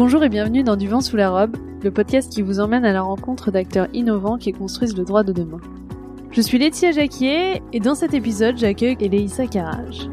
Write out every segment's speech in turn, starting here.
Bonjour et bienvenue dans Du vent sous la robe, le podcast qui vous emmène à la rencontre d'acteurs innovants qui construisent le droit de demain. Je suis Laetitia Jacquier et dans cet épisode, j'accueille Eleissa Carrage.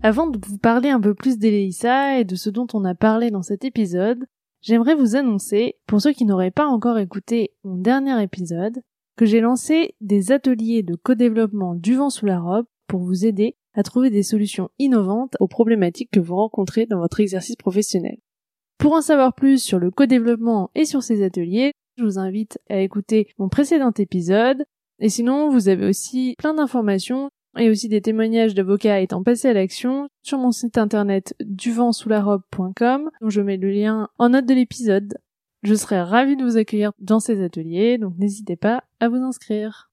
Avant de vous parler un peu plus d'Eleissa et de ce dont on a parlé dans cet épisode, j'aimerais vous annoncer, pour ceux qui n'auraient pas encore écouté mon dernier épisode, que j'ai lancé des ateliers de co-développement du vent sous la robe pour vous aider à trouver des solutions innovantes aux problématiques que vous rencontrez dans votre exercice professionnel. Pour en savoir plus sur le co-développement et sur ces ateliers, je vous invite à écouter mon précédent épisode. Et sinon, vous avez aussi plein d'informations et aussi des témoignages d'avocats étant passés à l'action sur mon site internet duventsouslarobe.com dont je mets le lien en note de l'épisode. Je serai ravie de vous accueillir dans ces ateliers, donc n'hésitez pas à vous inscrire.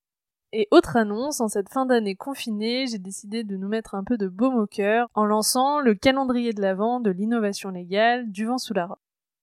Et autre annonce, en cette fin d'année confinée, j'ai décidé de nous mettre un peu de baume au cœur en lançant le calendrier de l'avant de l'innovation légale du vent sous la robe.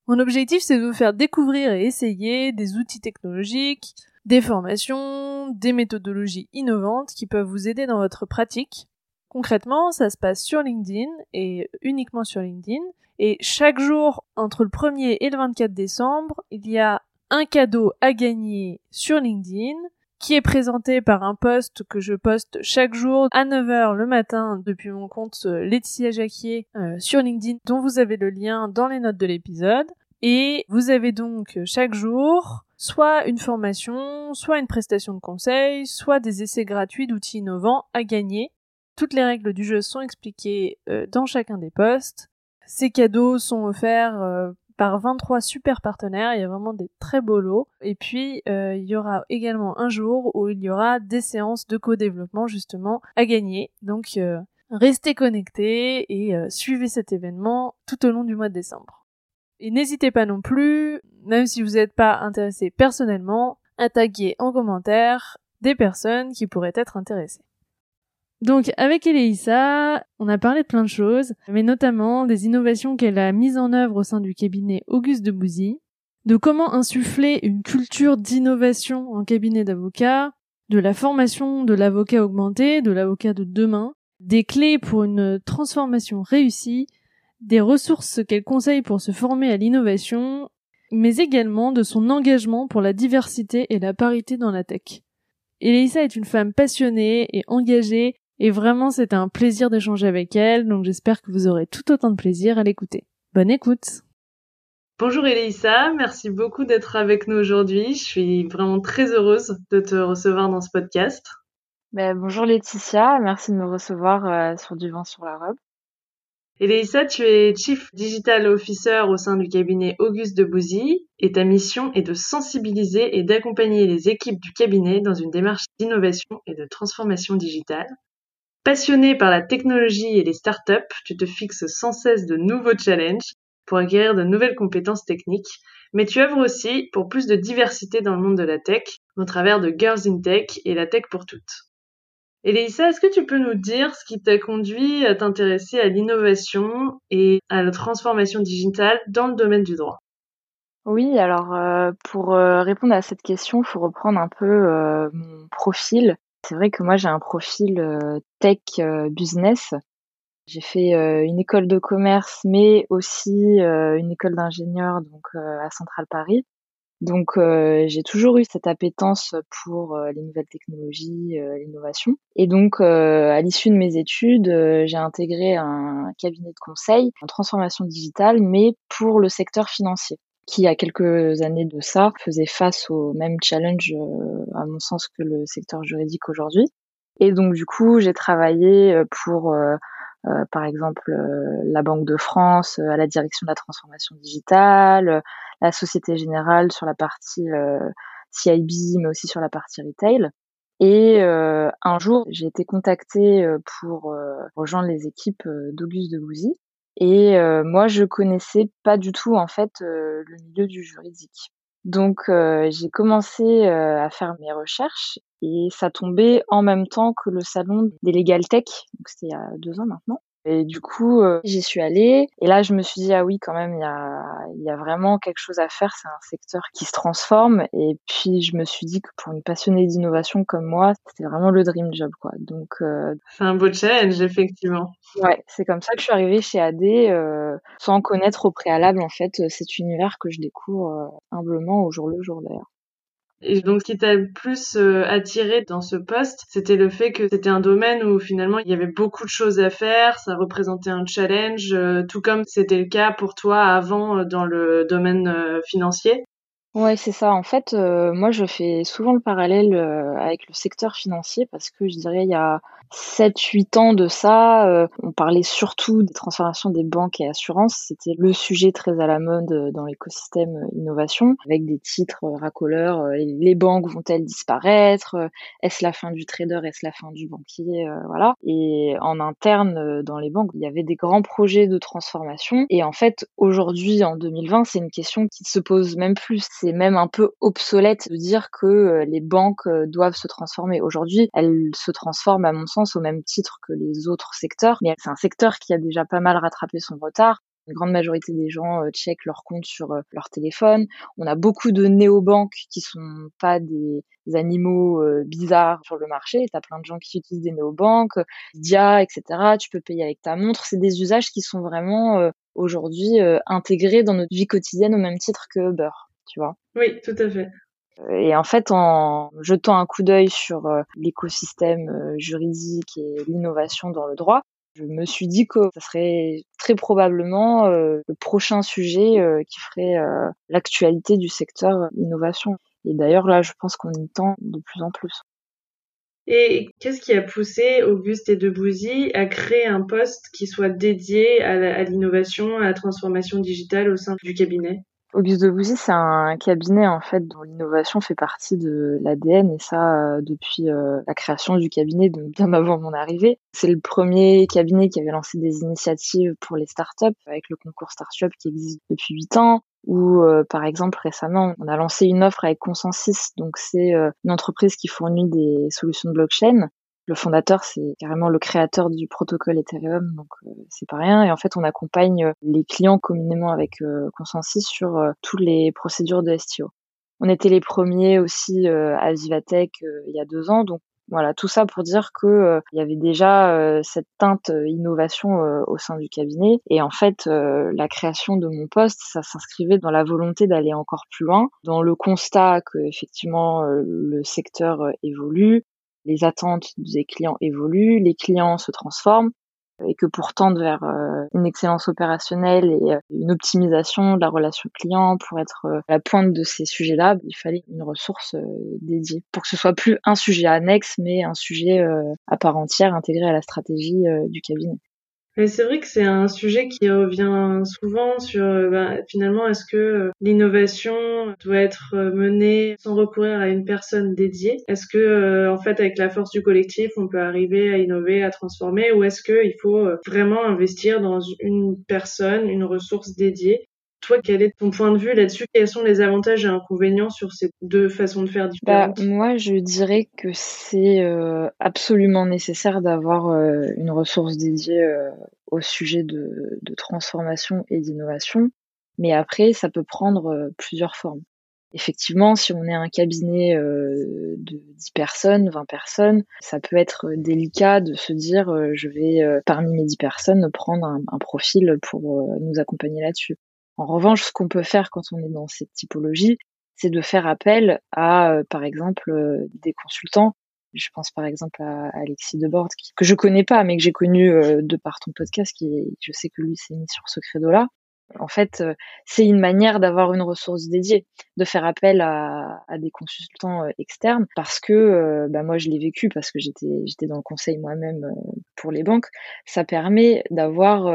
Mon objectif, c'est de vous faire découvrir et essayer des outils technologiques, des formations, des méthodologies innovantes qui peuvent vous aider dans votre pratique. Concrètement, ça se passe sur LinkedIn et uniquement sur LinkedIn. Et chaque jour, entre le 1er et le 24 décembre, il y a un cadeau à gagner sur LinkedIn qui est présenté par un post que je poste chaque jour à 9h le matin depuis mon compte euh, Laetitia Jacquier euh, sur LinkedIn dont vous avez le lien dans les notes de l'épisode. Et vous avez donc chaque jour soit une formation, soit une prestation de conseil, soit des essais gratuits d'outils innovants à gagner. Toutes les règles du jeu sont expliquées euh, dans chacun des posts. Ces cadeaux sont offerts par 23 super partenaires. Il y a vraiment des très beaux lots. Et puis, euh, il y aura également un jour où il y aura des séances de co-développement justement à gagner. Donc, euh, restez connectés et euh, suivez cet événement tout au long du mois de décembre. Et n'hésitez pas non plus, même si vous n'êtes pas intéressé personnellement, à taguer en commentaire des personnes qui pourraient être intéressées. Donc avec Eleissa, on a parlé de plein de choses, mais notamment des innovations qu'elle a mises en œuvre au sein du cabinet Auguste de Bouzy, de comment insuffler une culture d'innovation en cabinet d'avocat, de la formation de l'avocat augmenté, de l'avocat de demain, des clés pour une transformation réussie, des ressources qu'elle conseille pour se former à l'innovation, mais également de son engagement pour la diversité et la parité dans la tech. Elisa est une femme passionnée et engagée et vraiment, c'était un plaisir d'échanger avec elle, donc j'espère que vous aurez tout autant de plaisir à l'écouter. Bonne écoute Bonjour Elisa, merci beaucoup d'être avec nous aujourd'hui. Je suis vraiment très heureuse de te recevoir dans ce podcast. Ben, bonjour Laetitia, merci de me recevoir euh, sur Du vent sur la robe. Elisa, tu es Chief Digital Officer au sein du cabinet Auguste de Bouzy et ta mission est de sensibiliser et d'accompagner les équipes du cabinet dans une démarche d'innovation et de transformation digitale Passionné par la technologie et les startups, tu te fixes sans cesse de nouveaux challenges pour acquérir de nouvelles compétences techniques, mais tu œuvres aussi pour plus de diversité dans le monde de la tech, au travers de Girls in Tech et la tech pour toutes. Elisa, est-ce que tu peux nous dire ce qui t'a conduit à t'intéresser à l'innovation et à la transformation digitale dans le domaine du droit? Oui, alors euh, pour euh, répondre à cette question, il faut reprendre un peu euh, mon profil. C'est vrai que moi j'ai un profil euh, tech euh, business. J'ai fait euh, une école de commerce, mais aussi une école d'ingénieur donc à Centrale Paris. Donc j'ai toujours eu cette appétence pour les nouvelles technologies, l'innovation. Et donc à l'issue de mes études, j'ai intégré un cabinet de conseil en transformation digitale, mais pour le secteur financier qui, a quelques années de ça, faisait face au même challenge, euh, à mon sens, que le secteur juridique aujourd'hui. Et donc, du coup, j'ai travaillé euh, pour, euh, par exemple, la Banque de France à la direction de la transformation digitale, la Société Générale sur la partie CIB, mais aussi sur la partie retail. Et un jour, j'ai été contactée pour rejoindre les équipes d'Auguste de Bouzy, et euh, moi, je connaissais pas du tout en fait euh, le milieu du juridique. Donc euh, j'ai commencé à faire mes recherches et ça tombait en même temps que le salon des Legal Tech, donc c'était il y a deux ans maintenant. Et du coup, euh, j'y suis allée. Et là, je me suis dit, ah oui, quand même, il y a, y a vraiment quelque chose à faire. C'est un secteur qui se transforme. Et puis, je me suis dit que pour une passionnée d'innovation comme moi, c'était vraiment le dream job, quoi. Donc, euh... c'est un beau challenge, effectivement. Ouais, c'est comme ça que je suis arrivée chez AD, euh, sans connaître au préalable, en fait, cet univers que je découvre euh, humblement au jour le jour, d'ailleurs. Et donc, ce qui t'a le plus euh, attiré dans ce poste, c'était le fait que c'était un domaine où finalement il y avait beaucoup de choses à faire, ça représentait un challenge, euh, tout comme c'était le cas pour toi avant euh, dans le domaine financier. Ouais, c'est ça. En fait, moi, je fais souvent le parallèle avec le secteur financier parce que je dirais il y a 7-8 ans de ça, euh, on parlait surtout des transformations des banques et assurances. C'était le sujet très à la mode euh, dans l'écosystème euh, innovation, avec des titres racoleurs. les banques vont-elles disparaître? Est-ce la fin du trader? Est-ce la fin du banquier? Voilà. Et en interne, dans les banques, il y avait des grands projets de transformation. Et en fait, aujourd'hui, en 2020, c'est une question qui se pose même plus. Même un peu obsolète de dire que les banques doivent se transformer. Aujourd'hui, elles se transforment, à mon sens, au même titre que les autres secteurs. Mais c'est un secteur qui a déjà pas mal rattrapé son retard. Une grande majorité des gens euh, checkent leur compte sur euh, leur téléphone. On a beaucoup de néobanques qui sont pas des animaux euh, bizarres sur le marché. T'as plein de gens qui utilisent des néobanques, Dia, etc. Tu peux payer avec ta montre. C'est des usages qui sont vraiment aujourd'hui intégrés dans notre vie quotidienne au même titre que Uber, tu vois. Oui, tout à fait. Et en fait, en jetant un coup d'œil sur euh, l'écosystème euh, juridique et l'innovation dans le droit, je me suis dit que ça serait très probablement euh, le prochain sujet qui ferait l'actualité du secteur innovation. Et d'ailleurs, là, je pense qu'on y tend de plus en plus. Et qu'est-ce qui a poussé Auguste et Debouzy à créer un poste qui soit dédié à l'innovation, à la transformation digitale au sein du cabinet? Auguste Debussy, c'est un cabinet en fait dont l'innovation fait partie de l'ADN et ça euh, depuis euh, la création du cabinet, donc bien avant mon arrivée. C'est le premier cabinet qui avait lancé des initiatives pour les startups avec le concours Startup qui existe depuis huit ans. Ou euh, par exemple récemment, on a lancé une offre avec Consensus, donc c'est une entreprise qui fournit des solutions de blockchain le fondateur, c'est carrément le créateur du protocole Ethereum, donc euh, c'est pas rien. Et en fait, on accompagne euh, les clients communément avec euh, Consensus sur toutes les procédures de STO. On était les premiers aussi à Vivatech il y a deux ans, donc voilà, tout ça pour dire que il y avait déjà cette teinte innovation au sein du cabinet. Et en fait, la création de mon poste, ça s'inscrivait dans la volonté d'aller encore plus loin, dans le constat que effectivement le secteur évolue, les attentes des clients évoluent, les clients se transforment et que pour tendre vers euh, une excellence opérationnelle et euh, une optimisation de la relation client, pour être euh, à la pointe de ces sujets-là, il fallait une ressource dédiée. Pour que ce soit plus un sujet annexe, mais un sujet à part entière intégré à la stratégie du cabinet c'est vrai que c'est un sujet qui revient souvent sur euh, bah, finalement est-ce que euh, l'innovation doit être euh, menée sans recourir à une personne dédiée? Est-ce que en fait avec la force du collectif on peut arriver à innover, à transformer? Ou est-ce qu'il faut vraiment investir dans une personne, une ressource dédiée toi, quel est ton point de vue là-dessus? Quels sont les avantages et inconvénients sur ces deux façons de faire bah, différentes? Moi, je dirais que c'est euh, absolument nécessaire d'avoir euh, une ressource dédiée euh, au sujet de, de transformation et d'innovation. Mais après, ça peut prendre plusieurs formes. Effectivement, si on est un cabinet de 10 personnes, 20 personnes, ça peut être délicat de se dire je vais parmi mes 10 personnes prendre un, un profil pour nous accompagner là-dessus. En revanche, ce qu'on peut faire quand on est dans cette typologie, c'est de faire appel à, euh, par exemple, euh, des consultants. Je pense par exemple à Alexis Debord, que je connais pas, mais que j'ai connu euh, de par ton podcast, qui je sais que lui s'est mis sur ce credo-là. En fait, euh, c'est une manière d'avoir une ressource dédiée, de faire appel à, des consultants euh, externes, parce que euh, bah moi je l'ai vécu parce que j'étais j'étais dans le conseil moi-même pour les banques. Ça permet d'avoir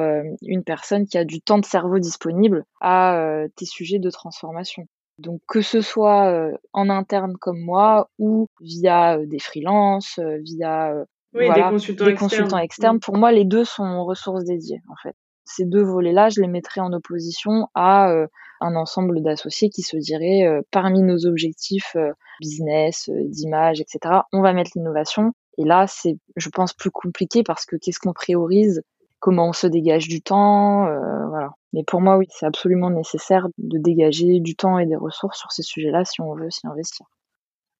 une personne qui a du temps de cerveau disponible à tes sujets de transformation. Donc que ce soit en interne comme moi ou via des freelances, via des consultants, des consultants externes. Pour moi, les deux sont ressources dédiées en fait ces deux volets-là, je les mettrais en opposition à euh, un ensemble d'associés qui se diraient euh, parmi nos objectifs euh, business, d'image, etc. On va mettre l'innovation. Et là, c'est, je pense, plus compliqué parce que qu'est-ce qu'on priorise? Comment on se dégage du temps, voilà. Mais pour moi, oui, c'est absolument nécessaire de dégager du temps et des ressources sur ces sujets-là si on veut s'y investir.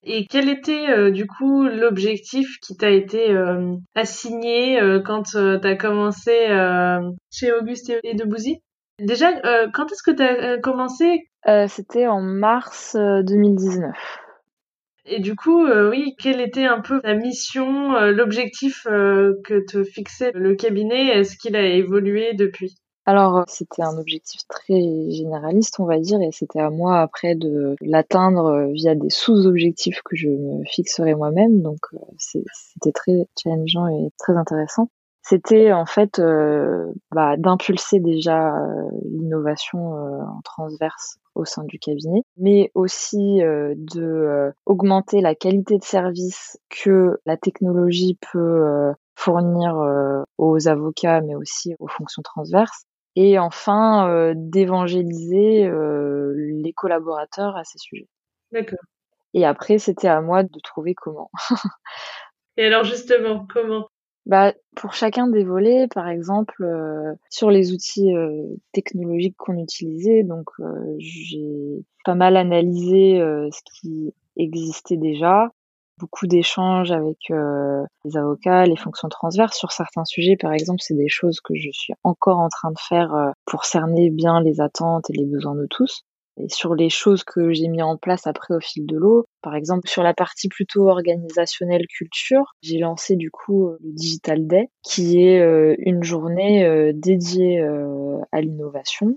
Et quel était euh, du coup l'objectif qui t'a été euh, assigné euh, quand tu as commencé chez Auguste et Debouzy Déjà, quand est-ce que tu as commencé? C'était en mars 2019. Et du coup, oui, quelle était un peu ta mission, l'objectif que te fixait le cabinet? Est-ce qu'il a évolué depuis? Alors, euh, c'était un objectif très généraliste, on va dire, et c'était à moi après de l'atteindre euh, via des sous-objectifs que je me fixerais moi-même. Donc, euh, c'était très challengeant et très intéressant. C'était en fait bah, d'impulser déjà l'innovation en transverse au sein du cabinet, mais aussi de augmenter la qualité de service que la technologie peut fournir aux avocats, mais aussi aux fonctions transverses, et enfin euh, d'évangéliser euh, les collaborateurs à ces sujets. D'accord. Et après, c'était à moi de trouver comment. et alors justement, comment? Bah, pour chacun des volets, par exemple, euh, sur les outils technologiques qu'on utilisait, donc j'ai pas mal analysé ce qui existait déjà, beaucoup d'échanges avec euh, les avocats, les fonctions transverses sur certains sujets. Par exemple, c'est des choses que je suis encore en train de faire euh, pour cerner bien les attentes et les besoins de tous. Et sur les choses que j'ai mis en place après au fil de l'eau, par exemple sur la partie plutôt organisationnelle culture, j'ai lancé du coup euh, le Digital Day, qui est une journée dédiée à l'innovation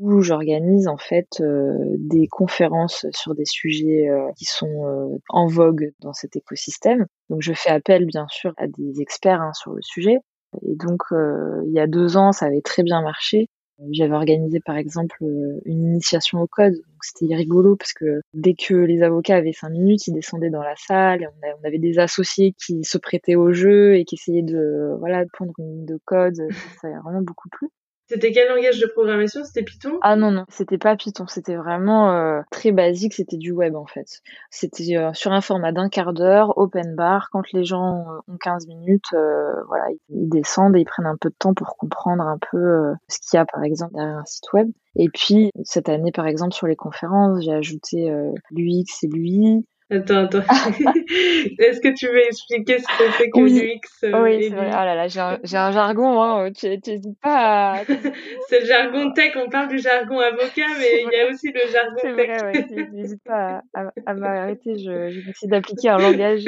où j'organise en fait euh, des conférences sur des sujets euh, qui sont euh, en vogue dans cet écosystème. Donc je fais appel bien sûr à des experts hein, sur le sujet. Et donc il y a deux ans, ça avait très bien marché. J'avais organisé par exemple une initiation au code. C'était rigolo parce que dès que les avocats avaient cinq minutes, ils descendaient dans la salle. Et on, avait des associés qui se prêtaient au jeu et qui essayaient de voilà de prendre une ligne de code. Ça a vraiment beaucoup plu. C'était quel langage de programmation? C'était Python? Ah non, non, c'était pas Python. C'était vraiment euh, très basique. C'était du web en fait. C'était euh, sur un format d'un quart d'heure, open bar. Quand les gens ont 15 minutes, euh, voilà, ils descendent et ils prennent un peu de temps pour comprendre un peu ce qu'il y a par exemple derrière un site web. Et puis cette année, par exemple, sur les conférences, j'ai ajouté l'UX et l'UI. Attends, attends. Est-ce que tu veux expliquer ce que c'est que l'UX euh, Oui, c'est vrai. Oh là là, j'ai un, un, jargon, hein. Tu n'hésites pas à... c'est le jargon tech, on parle du jargon avocat, mais il y a aussi le jargon tech. C'est vrai, ouais. N'hésite pas à, à, m'arrêter, je, je vais essayer d'appliquer un langage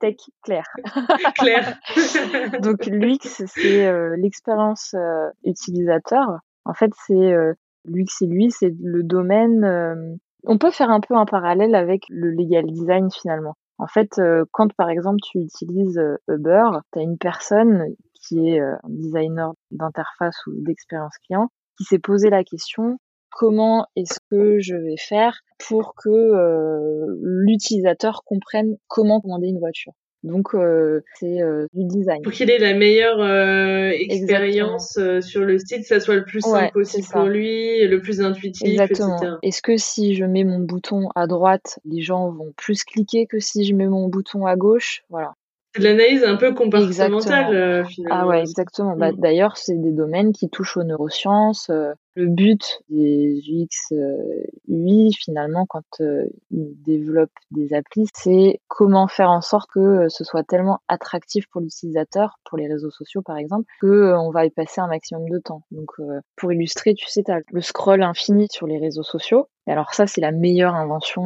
tech clair. clair. Donc l'UX, c'est euh, l'expérience euh, utilisateur. En fait, c'est l'UX et lui, c'est le domaine on peut faire un peu un parallèle avec le legal design finalement. En fait, euh, quand par exemple tu utilises euh, Uber, tu une personne qui est euh, un designer d'interface ou d'expérience client qui s'est posé la question comment est-ce que je vais faire pour que l'utilisateur comprenne comment commander une voiture? Donc euh, c'est euh, du design. Pour qu'il ait la meilleure euh, expérience sur le site, que ça soit le plus simple possible pour lui, le plus intuitif, Exactement. Est-ce que si je mets mon bouton à droite, les gens vont plus cliquer que si je mets mon bouton à gauche? Voilà. C'est de l'analyse un peu comportementale finalement. Ah ouais, exactement. Bah, mm. D'ailleurs, c'est des domaines qui touchent aux neurosciences, le but des UX UI euh, finalement quand euh, ils développent des applis, c'est comment faire en sorte que euh, ce soit tellement attractif pour l'utilisateur, pour les réseaux sociaux par exemple, que on va y passer un maximum de temps. Donc pour illustrer, tu sais, le scroll infini sur les réseaux sociaux. Et alors ça, c'est la meilleure invention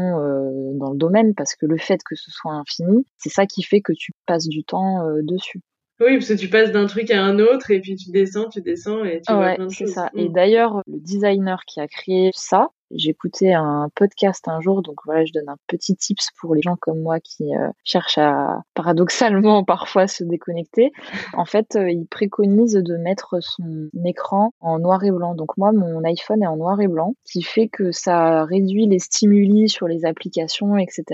dans le domaine parce que le fait que ce soit infini, c'est ça qui fait que tu passes du temps dessus. Oui, parce que tu passes d'un truc à un autre et puis tu descends, tu descends et tu vois plein de choses. c'est ça. Et mm. d'ailleurs, le designer qui a créé ça, J'écoutais un podcast un jour, donc voilà, je donne un petit tips pour les gens comme moi qui euh, cherchent à paradoxalement parfois se déconnecter. En fait, euh, il préconise de mettre son écran en noir et blanc. Donc moi, mon iPhone est en noir et blanc, qui fait que ça réduit les stimuli sur les applications, etc.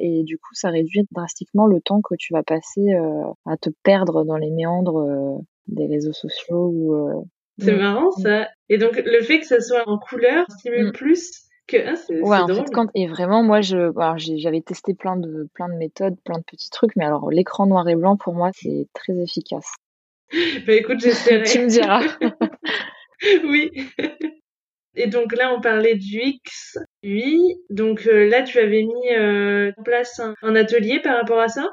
Et du coup, ça réduit drastiquement le temps que tu vas passer euh, à te perdre dans les méandres des réseaux sociaux ou c'est mm. marrant ça. Et donc le fait que ça soit en couleur stimule mm. plus que ah, c'est ouais, en fait quand et vraiment moi je j'avais testé plein de plein de méthodes, plein de petits trucs mais alors l'écran noir et blanc pour moi c'est très efficace. bah écoute, j'espérais. tu me diras. oui. Et donc là, on parlait du X. Oui. Donc euh, là, tu avais mis euh, en place un, atelier par rapport à ça?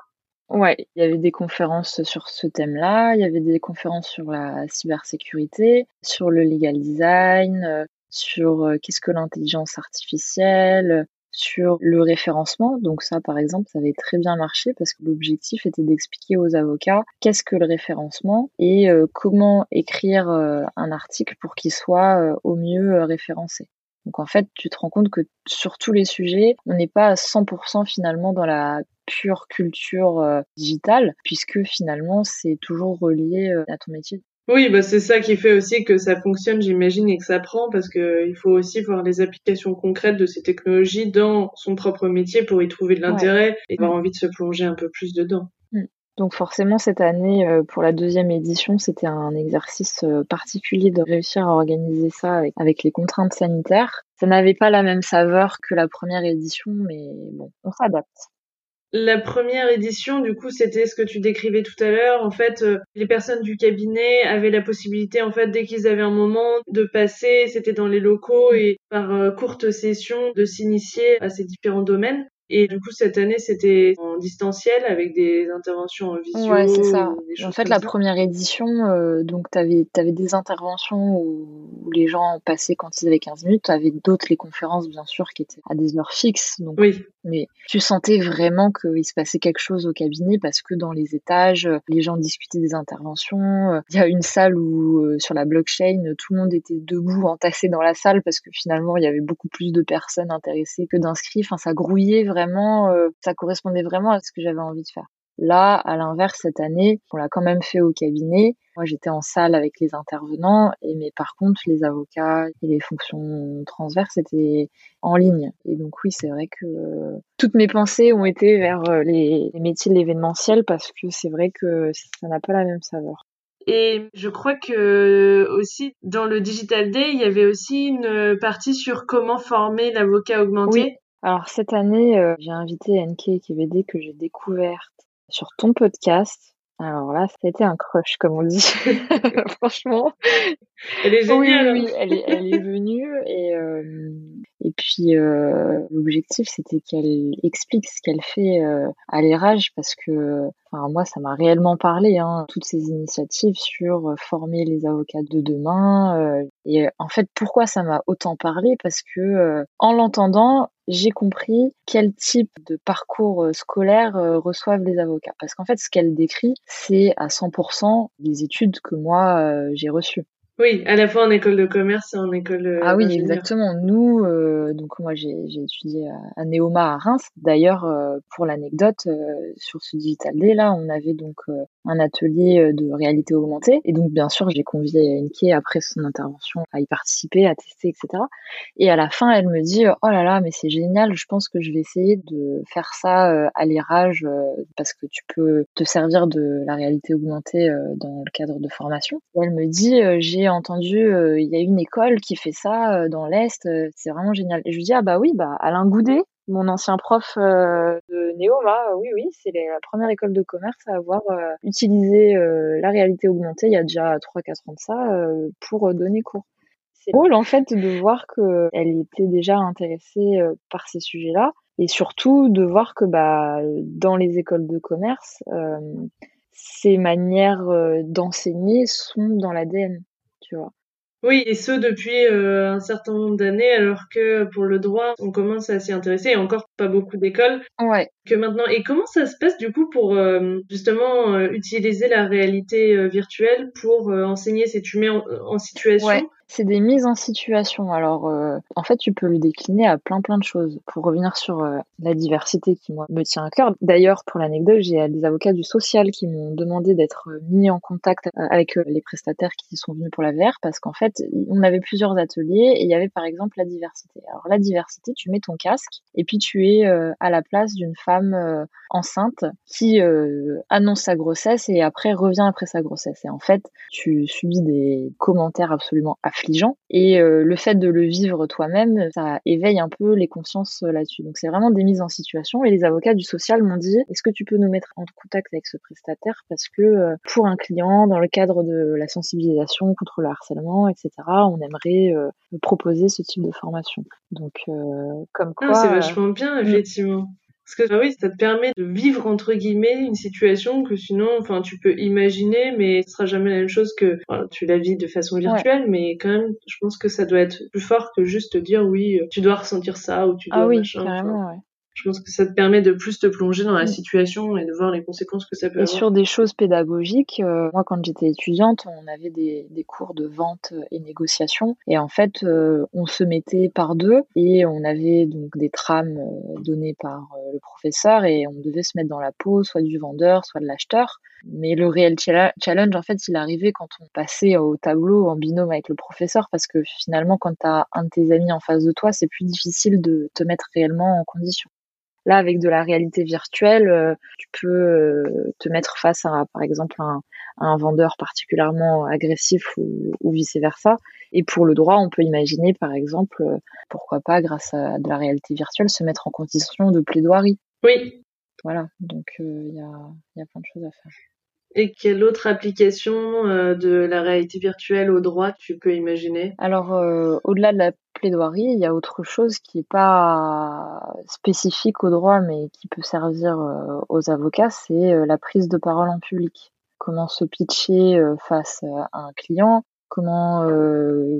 Ouais, il y avait des conférences sur ce thème-là, il y avait des conférences sur la cybersécurité, sur le legal design, euh, sur qu'est-ce que l'intelligence artificielle, sur le référencement. Donc ça, par exemple, ça avait très bien marché parce que l'objectif était d'expliquer aux avocats qu'est-ce que le référencement et euh, comment écrire euh, un article pour qu'il soit euh, au mieux référencé. Donc en fait, tu te rends compte que sur tous les sujets, on n'est pas à 100% finalement dans la pure culture digitale, puisque finalement, c'est toujours relié à ton métier. Oui, bah c'est ça qui fait aussi que ça fonctionne, j'imagine, et que ça prend, parce que il faut aussi voir les applications concrètes de ces technologies dans son propre métier pour y trouver de l'intérêt et avoir mm. envie de se plonger un peu plus dedans. Mm. Donc forcément, cette année, euh, pour la deuxième édition, c'était un exercice euh, particulier de réussir à organiser ça avec les contraintes sanitaires. Ça n'avait pas la même saveur que la première édition, mais bon, on s'adapte. La première édition, du coup, c'était ce que tu décrivais tout à l'heure. En fait, euh, les personnes du cabinet avaient la possibilité, en fait, dès qu'ils avaient un moment, de passer, c'était dans les locaux et par euh, courte session, de s'initier à ces différents domaines. Et du coup, cette année, c'était en distanciel avec des interventions en visio. Ouais, c'est ça. En fait, la première édition, euh, donc, tu avais, avais, des interventions où, les gens passaient quand ils avaient 15 minutes. Tu avais d'autres, les conférences, bien sûr, qui étaient à des heures fixes. Donc, oui. Mais tu sentais vraiment qu'il se passait quelque chose au cabinet parce que dans les étages, les gens discutaient des interventions. Il y a une salle où, euh, sur la blockchain, tout le monde était debout, entassé dans la salle parce que finalement, il y avait beaucoup plus de personnes intéressées que d'inscrits. Enfin, ça grouillait vraiment, euh, ça correspondait vraiment à ce que j'avais envie de faire. Là, à l'inverse, cette année, on l'a quand même fait au cabinet. Moi, j'étais en salle avec les intervenants, et mais par contre, les avocats et les fonctions transverses étaient en ligne. Et donc oui, c'est vrai que toutes mes pensées ont été vers euh, les, les métiers de l'événementiel parce que c'est vrai que ça n'a pas la même saveur. Et je crois que aussi dans le Digital Day, il y avait aussi une partie sur comment former l'avocat augmenté. Alors cette année, euh, j'ai invité NK KVD que j'ai découverte sur ton podcast. Alors là, ça a été un crush, comme on dit. Franchement. Elle est géniale. Oui, oui, elle est, elle est venue et euh, et puis euh, l'objectif c'était qu'elle explique ce qu'elle fait euh, à l'érage parce que enfin moi ça m'a réellement parlé hein, toutes ces initiatives sur euh, former les avocats de demain et en fait pourquoi ça m'a autant parlé? Parce que en l'entendant j'ai compris quel type de parcours scolaire reçoivent les avocats. Parce qu'en fait, ce qu'elle décrit, c'est à 100% les études que moi j'ai reçues. Oui, à la fois en école de commerce et en école. Euh, ah oui, exactement. Nous, euh, donc moi j'ai étudié à, à, Néoma à Reims. D'ailleurs, euh, pour l'anecdote, euh, sur ce Digital Day là, on avait donc un atelier de réalité augmentée. Et donc bien sûr, j'ai convié Enke après son intervention à y participer, à tester, etc. Et à la fin, elle me dit oh là là, mais c'est génial. Je pense que je vais essayer de faire ça à l'érage parce que tu peux te servir de la réalité augmentée dans le cadre de formation. Et elle me dit j'ai entendu, euh, il y a une école qui fait ça euh, dans l'Est, euh, c'est vraiment génial. Et je lui dis, ah bah oui, bah Alain Goudet, mon ancien prof de Néoma, oui, oui, c'est la première école de commerce à avoir utilisé la réalité augmentée il y a déjà 3-4 ans de ça pour donner cours. C'est drôle en fait de voir qu'elle était déjà intéressée par ces sujets-là et surtout de voir que bah, dans les écoles de commerce, ces manières d'enseigner sont dans l'ADN tu vois. Oui, et ce depuis euh, un certain nombre d'années, alors que pour le droit, on commence à s'y intéresser, et encore pas beaucoup d'écoles. Ouais. Que maintenant, et comment ça se passe du coup pour euh, justement euh, utiliser la réalité virtuelle pour enseigner si tu mets en, situation c'est des mises en situation. Alors, euh, en fait, tu peux le décliner à plein plein de choses. Pour revenir sur euh, la diversité qui moi me tient à cœur. D'ailleurs, pour l'anecdote, j'ai des avocats du social qui m'ont demandé d'être mis en contact euh, avec les prestataires qui sont venus pour la VR parce qu'en fait, on avait plusieurs ateliers et il y avait par exemple la diversité. Alors la diversité, tu mets ton casque et puis tu es à la place d'une femme enceinte qui euh, annonce sa grossesse et après revient après sa grossesse. Et en fait, tu subis des commentaires absolument affligeants et euh, le fait de le vivre toi-même, ça éveille un peu les consciences là-dessus. Donc c'est vraiment des mises en situation et les avocats du social m'ont dit est-ce que tu peux nous mettre en contact avec ce prestataire? Parce que pour un client dans le cadre de la sensibilisation contre le harcèlement, etc., on aimerait proposer ce type de formation. Donc comme quoi, c'est vachement bien effectivement. Parce que bah oui, ça te permet de vivre entre guillemets une situation que sinon, enfin, tu peux imaginer, mais ce sera jamais la même chose que tu la vis de façon virtuelle. Mais quand même, je pense que ça doit être plus fort que juste te dire oui, tu dois ressentir ça ou tu ah dois. Ah oui, carrément. Ouais je pense que ça te permet de plus te plonger dans la mm. situation et de voir les conséquences que ça peut avoir. Et sur des choses pédagogiques, euh, moi quand j'étais étudiante, on avait des, des, cours de vente et négociation et en fait euh, on se mettait par deux et on avait donc des trames euh, données par le professeur et on devait se mettre dans la peau soit du vendeur, soit de l'acheteur. Mais le réel challenge, en fait, il arrivait quand on passait au tableau en binôme avec le professeur, parce que finalement, quand tu as un de tes amis en face de toi, c'est plus difficile de te mettre réellement en condition. Là, avec de la réalité virtuelle, euh, tu peux euh, te mettre face à, par exemple, un, un vendeur particulièrement agressif ou, ou vice-versa. Et pour le droit, on peut imaginer, par exemple, euh, pourquoi pas, grâce à de la réalité virtuelle, se mettre en condition de plaidoirie. Oui. Voilà, donc il y, a, y a plein de choses à faire. Et quelle autre application euh, de la réalité virtuelle au droit tu peux imaginer? Alors, euh, au-delà de la plaidoirie, il y a autre chose qui n'est pas spécifique au droit, mais qui peut servir euh, aux avocats, c'est la prise de parole en public. Comment se pitcher face à un client, comment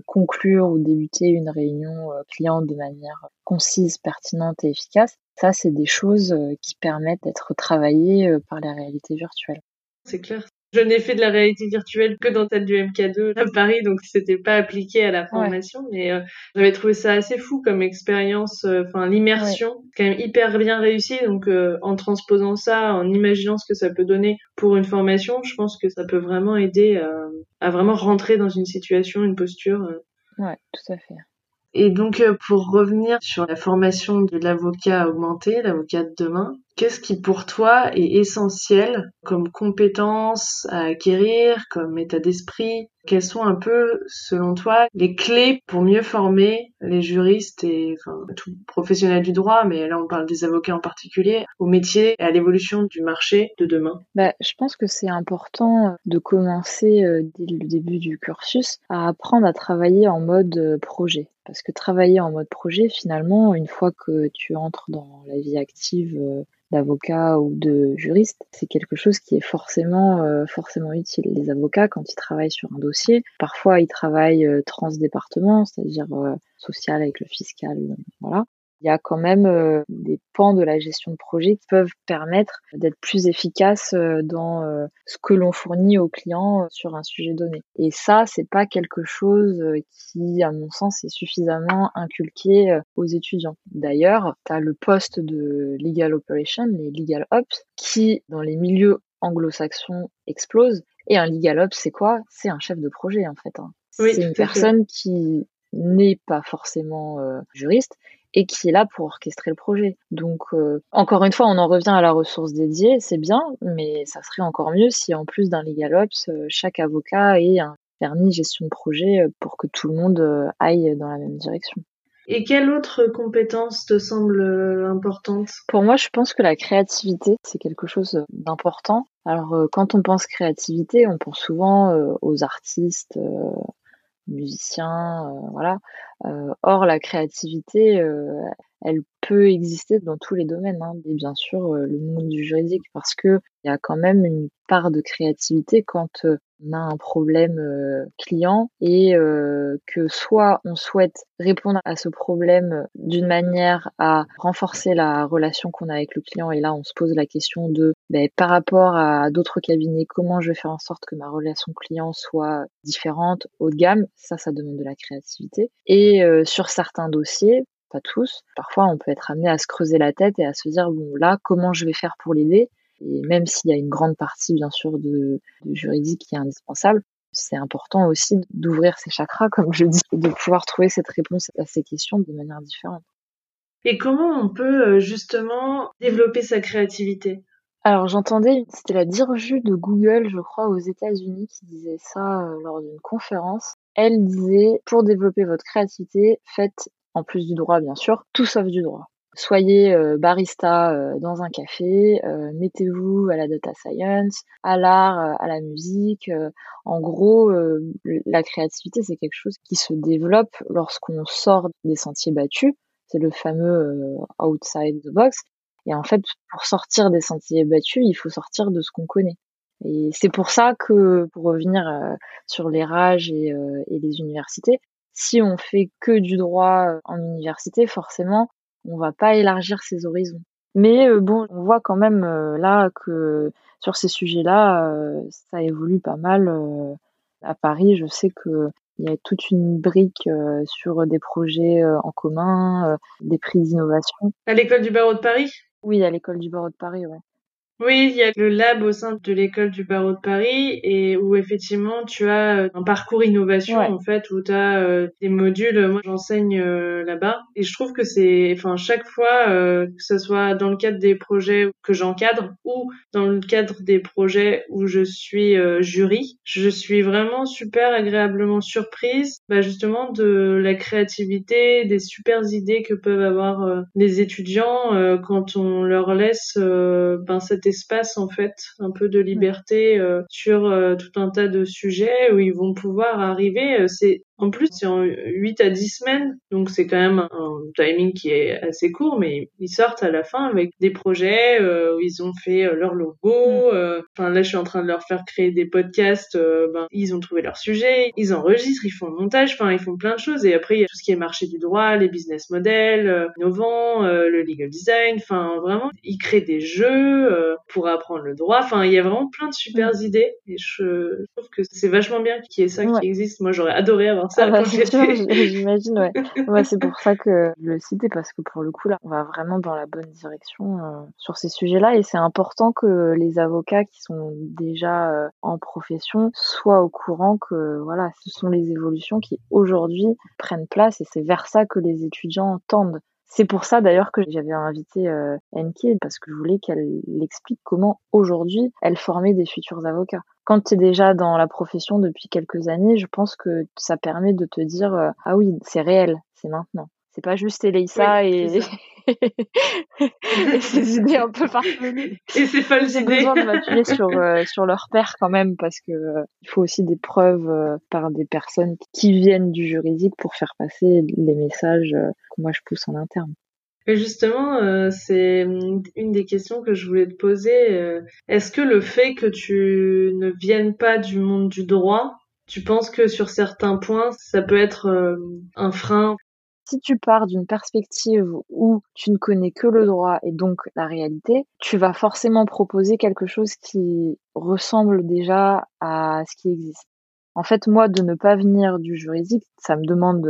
conclure ou débuter une réunion client de manière concise, pertinente et efficace. Ça, c'est des choses qui permettent d'être travaillées par les réalités virtuelles c'est clair. Je n'ai fait de la réalité virtuelle que dans celle du MK2 à Paris, donc c'était pas appliqué à la formation, mais euh, j'avais trouvé ça assez fou comme expérience. Euh, enfin, l'immersion, quand même hyper bien réussi. Donc, euh, en transposant ça, en imaginant ce que ça peut donner pour une formation, je pense que ça peut vraiment aider à vraiment rentrer dans une situation, une posture. Ouais, tout à fait. Et donc, pour revenir sur la formation de l'avocat augmenté, l'avocat de demain, Qu'est-ce qui pour toi est essentiel comme compétence à acquérir, comme état d'esprit? Quelles sont un peu, selon toi, les clés pour mieux former les juristes et enfin, tout professionnel du droit, mais là on parle des avocats en particulier, au métier et à l'évolution du marché de demain. Bah, Je pense que c'est important de commencer euh, dès le début du cursus à apprendre à travailler en mode euh, projet. Parce que travailler en mode projet, finalement, une fois que tu entres dans la vie active euh, d'avocat ou de juriste, c'est quelque chose qui est forcément euh, forcément utile. Les avocats, quand ils travaillent sur un dossier, parfois ils travaillent euh, transdépartement, c'est-à-dire social avec le fiscal, voilà il y a quand même euh, des pans de la gestion de projet qui peuvent permettre d'être plus efficace euh, dans euh, ce que l'on fournit aux clients sur un sujet donné. Et ça, c'est pas quelque chose qui, à mon sens, est suffisamment inculqué aux étudiants. D'ailleurs, tu as le poste de legal operation, les legal ops, qui, dans les milieux anglo-saxons, explose. Et un legal ops, c'est quoi? C'est un chef de projet, en fait. Hein. c'est une personne qui n'est pas forcément juriste, et qui est là pour orchestrer le projet. Donc, euh, encore une fois, on en revient à la ressource dédiée, c'est bien, mais ça serait encore mieux si en plus d'un legal ops, euh, chaque avocat ait un vernis gestion de projet euh, pour que tout le monde aille dans la même direction. Et quelle autre compétence te semble importante? Pour moi, je pense que la créativité, c'est quelque chose d'important. Alors, quand on pense créativité, on pense souvent aux artistes, musiciens, voilà. Euh, or, la créativité, euh, elle peut exister dans tous les domaines, hein, et bien sûr euh, le monde du juridique, parce que il y a quand même une part de créativité quand on a un problème client et que soit on souhaite répondre à ce problème d'une manière à renforcer la relation qu'on a avec le client et là on se pose la question de ben, par rapport à d'autres cabinets comment je vais faire en sorte que ma relation client soit différente haut de gamme ça ça demande de la créativité. Et euh, sur certains dossiers, pas tous, parfois on peut être amené à se creuser la tête et à se dire bon là comment je vais faire pour l'aider? Et même s'il y a une grande partie bien sûr de, juridique qui est indispensable, c'est important aussi d'ouvrir ses chakras comme je dis et de pouvoir trouver cette réponse à ces questions de manière différente. Et comment on peut justement développer sa créativité? Alors j'entendais, c'était la dirju de Google, je crois, aux États-Unis, qui disait ça lors d'une conférence. Elle disait, pour développer votre créativité, faites, en plus du droit bien sûr, tout sauf du droit. Soyez euh, barista euh, dans un café, euh, mettez-vous à la data science, à l'art, à la musique. en gros, la créativité, c'est quelque chose qui se développe lorsqu'on sort des sentiers battus. C'est le fameux outside the box. Et en fait, pour sortir des sentiers battus, il faut sortir de ce qu'on connaît. Et c'est pour ça que, pour revenir sur les rages et, et les universités, si on fait que du droit en université, forcément, on va pas élargir ses horizons. Mais euh, bon, on voit quand même euh, là que sur ces sujets-là, euh, ça évolue pas mal. à Paris, je sais que il y a toute une brique sur des projets en commun, des prix d'innovation. À l'école du barreau de Paris? Oui, à l'école du barreau de Paris, ouais. Oui, il y a le lab au sein de l'école du barreau de Paris et où effectivement tu as euh, un parcours innovation en fait où tu as euh, des modules. Moi, j'enseigne euh, là-bas et je trouve que c'est, enfin, chaque fois que ce soit dans le cadre des projets que j'encadre ou dans le cadre des projets où je suis jury, je suis vraiment super agréablement surprise, bah, justement de la créativité, des super idées que peuvent avoir les étudiants quand on leur laisse ben, cette espace en fait, un peu de liberté euh, sur euh, tout un tas de sujets où ils vont pouvoir arriver. Euh, c'est en plus, c'est en 8 à 10 semaines, donc c'est quand même un timing qui est assez court, mais ils sortent à la fin avec des projets euh, où ils ont fait euh, leur logo. Mm. Euh, enfin, là, je suis en train de leur faire créer des podcasts. ben, ils ont trouvé leur sujet, ils enregistrent, ils font le montage, enfin, ils font plein de choses. Et après, il y a tout ce qui est marché du droit, les business models, innovants, le legal design. Enfin, vraiment, ils créent des jeux pour apprendre le droit. Enfin, il y a vraiment plein de super mm. idées. Et je, trouve que c'est vachement bien qu'il y ait ça qui existe. Moi, j'aurais adoré avoir ah bah, j'imagine, ouais. c'est pour ça que je le citais, parce que pour le coup, là, on va vraiment dans la bonne direction euh, sur ces sujets-là. Et c'est important que les avocats qui sont déjà euh, en profession soient au courant que, voilà, ce sont les évolutions qui, aujourd'hui, prennent place. Et c'est vers ça que les étudiants tendent. C'est pour ça d'ailleurs que j'avais invité euh, Enki parce que je voulais qu'elle explique comment aujourd'hui elle formait des futurs avocats quand tu es déjà dans la profession depuis quelques années, je pense que ça permet de te dire euh, ah oui, c'est réel, c'est maintenant. C'est pas juste Eleissa et... et ses idées un peu farfelues. Et ses folles J'ai besoin de m'appuyer sur, euh, sur leur père quand même parce que euh, il faut aussi des preuves par des personnes qui viennent du juridique pour faire passer les messages que moi je pousse en interne. Et justement, euh, c'est une des questions que je voulais te poser. Euh, est-ce que le fait que tu ne viennes pas du monde du droit, tu penses que sur certains points, ça peut être euh, un frein? Si tu pars d'une perspective où tu ne connais que le droit et donc la réalité, tu vas forcément proposer quelque chose qui ressemble déjà à ce qui existe. En fait, moi, de ne pas venir du juridique, ça me demande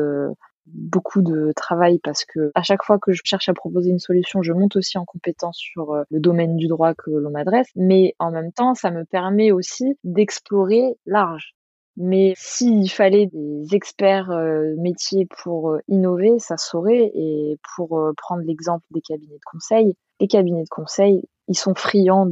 beaucoup de travail parce que à chaque fois que je cherche à proposer une solution, je monte aussi en compétence sur euh, le domaine du droit que l'on m'adresse, mais en même temps, ça me permet aussi d'explorer large. Mais s'il fallait des experts euh, métiers pour euh, innover, ça saurait. Et pour prendre l'exemple des cabinets de conseil, les cabinets de conseil, ils sont friands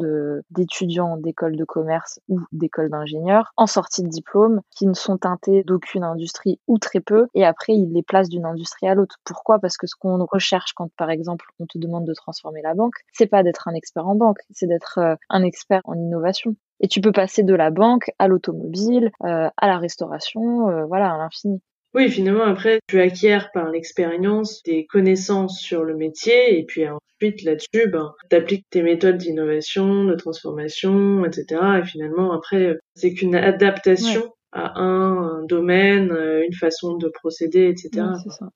d'étudiants d'écoles de commerce ou d'écoles d'ingénieurs en sortie de diplôme qui ne sont teintés d'aucune industrie ou très peu et après ils les placent d'une industrie à l'autre. Pourquoi? Parce que ce qu'on recherche quand par exemple on te demande de transformer la banque, c'est pas d'être un expert en banque, c'est d'être euh, un expert en innovation. Et tu peux passer de la banque à l'automobile, euh, à la restauration, euh, voilà, à l'infini. Oui, finalement, après, tu acquiers par l'expérience des connaissances sur le métier et puis ensuite, là-dessus, ben, tu appliques tes méthodes d'innovation, de transformation, etc. Et finalement, après, c'est qu'une adaptation à un, domaine, euh, une façon de procéder, etc. ça.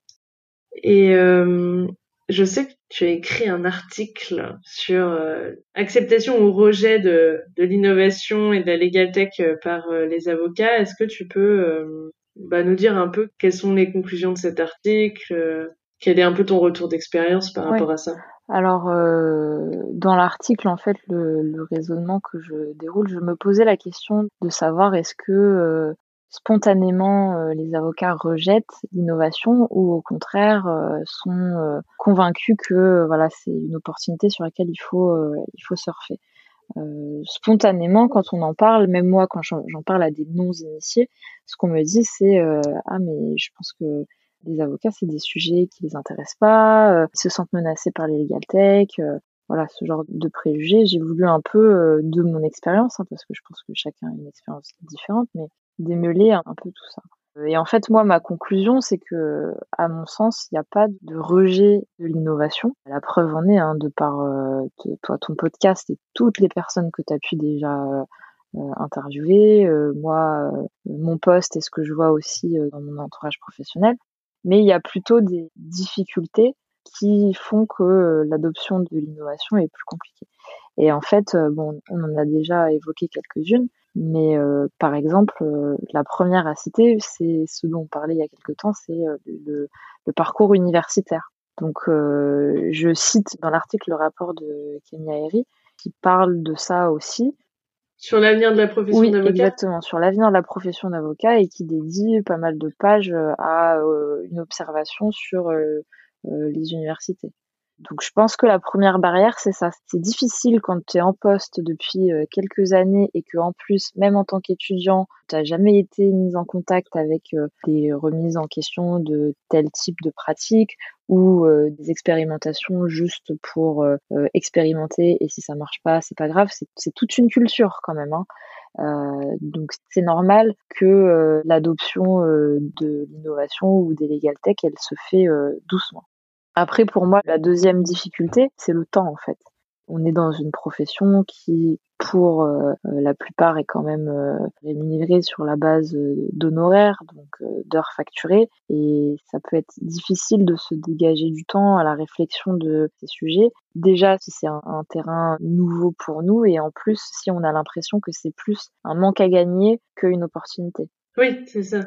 Et euh, je sais que tu as écrit un article sur euh, acceptation ou rejet de, de l'innovation et de la legal tech par les avocats. Est-ce que tu peux bah, nous dire un peu quelles sont les conclusions de cet article, euh, quel est un peu ton retour d'expérience par rapport à ça? Alors, euh, dans l'article, en fait, le, raisonnement que je déroule, je me posais la question de savoir est-ce que euh, spontanément euh, les avocats rejettent l'innovation ou au contraire sont convaincus que voilà c'est une opportunité sur laquelle il faut il faut surfer. Spontanément, quand on en parle, même moi quand j'en parle à des non initiés, ce qu'on me dit c'est ah mais je pense que les avocats c'est des sujets qui les intéressent pas, ils se sentent menacés par les legal tech, voilà ce genre de préjugés. J'ai voulu un peu de mon expérience, hein, parce que je pense que chacun a une expérience différente, mais démêler un peu tout ça. Et en fait, moi, ma conclusion, c'est que, à mon sens, il n'y a pas de rejet de l'innovation. La preuve en est, hein, de par euh, toi, ton podcast et toutes les personnes que tu as pu déjà euh, interviewer, euh, moi, mon poste et ce que je vois aussi dans mon entourage professionnel. Mais il y a plutôt des difficultés qui font que l'adoption de l'innovation est plus compliquée. Et en fait, bon, on en a déjà évoqué quelques-unes, mais euh, par exemple, euh, la première à citer, c'est ce dont on parlait il y a quelque temps, c'est euh, le, le, parcours universitaire. Donc, je cite dans l'article le rapport de Kenya Eri qui parle de ça aussi. Sur l'avenir de la profession oui, d'avocat? exactement, sur l'avenir de la profession d'avocat et qui dédie pas mal de pages à une observation sur les universités. Donc je pense que la première barrière, c'est ça. C'est difficile quand tu es en poste depuis euh, quelques années et que en plus, même en tant qu'étudiant, tu n'as jamais été mis en contact avec euh, des remises en question de tel type de pratique ou euh, des expérimentations juste pour expérimenter et si ça marche pas, c'est pas grave. C'est toute une culture quand même. Hein. donc c'est normal que l'adoption de l'innovation ou des legal tech, elle se fait doucement. Après, pour moi, la deuxième difficulté, c'est le temps, en fait. On est dans une profession qui, pour euh, la plupart, est quand même euh, rémunérée sur la base euh, d'honoraires, donc d'heures facturées. Et ça peut être difficile de se dégager du temps à la réflexion de ces sujets. Déjà, si c'est un, terrain nouveau pour nous, et en plus, si on a l'impression que c'est plus un manque à gagner qu'une opportunité. Oui, c'est ça.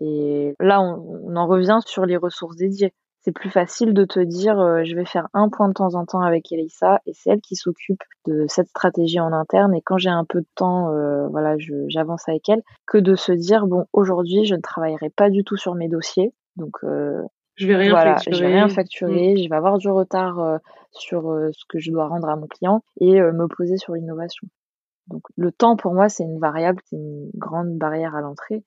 Et là, on en revient sur les ressources dédiées c'est plus facile de te dire euh, je vais faire un point de temps en temps avec Elisa et c'est elle qui s'occupe de cette stratégie en interne et quand j'ai un peu de temps euh, voilà j'avance avec elle que de se dire bon aujourd'hui je ne travaillerai pas du tout sur mes dossiers donc euh, je vais rien voilà, facturer. je vais rien facturer, mm. je vais avoir du retard sur ce que je dois rendre à mon client et me poser sur l'innovation. Donc le temps pour moi c'est une variable, c'est une grande barrière à l'entrée.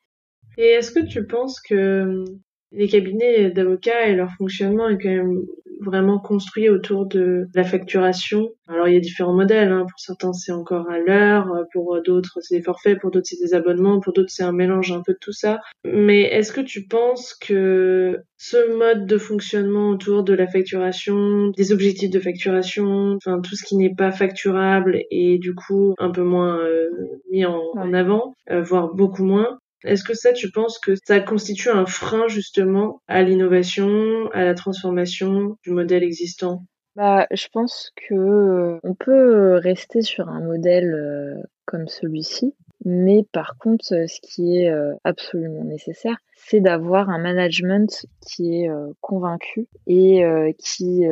Et est-ce que tu penses que les cabinets d'avocats et leur fonctionnement est quand même vraiment construit autour de la facturation. Alors il y a différents modèles, hein. pour certains c'est encore à l'heure, pour d'autres c'est des forfaits, pour d'autres c'est des abonnements, pour d'autres c'est un mélange un peu de tout ça. Mais est-ce que tu penses que ce mode de fonctionnement autour de la facturation, des objectifs de facturation, enfin tout ce qui n'est pas facturable et du coup un peu moins euh, mis en, avant, euh, voire beaucoup moins, est-ce que ça, tu penses que ça constitue un frein justement à l'innovation, à la transformation du modèle existant? Bah, je pense que euh, on peut rester sur un modèle euh, comme celui-ci, mais par contre, ce qui est euh, absolument nécessaire, c'est d'avoir un management qui est convaincu et qui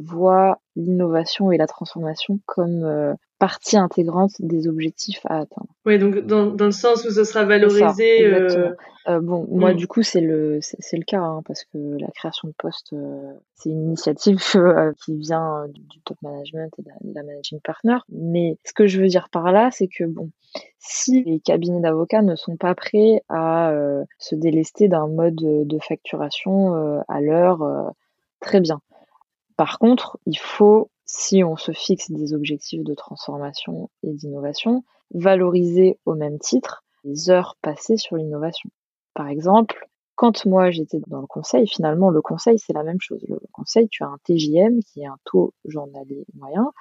voit l'innovation et la transformation comme partie intégrante des objectifs à atteindre. Oui, donc dans, dans le sens où ce sera valorisé. Euh... Euh, bon, moi mm. du coup c'est le c'est le cas hein, parce que la création de poste euh, c'est une initiative qui vient du, du, top management et de la, de la, managing partner. Mais ce que je veux dire par là, c'est que bon, si les cabinets d'avocats ne sont pas prêts à se délester d'un mode de facturation à l'heure, très bien. Par contre, il faut si on se fixe des objectifs de transformation et d'innovation, valoriser au même titre les heures passées sur l'innovation. Par exemple, quand moi j'étais dans le conseil, finalement le conseil c'est la même chose. Le conseil, tu as un TJM qui est un taux journalier moyen,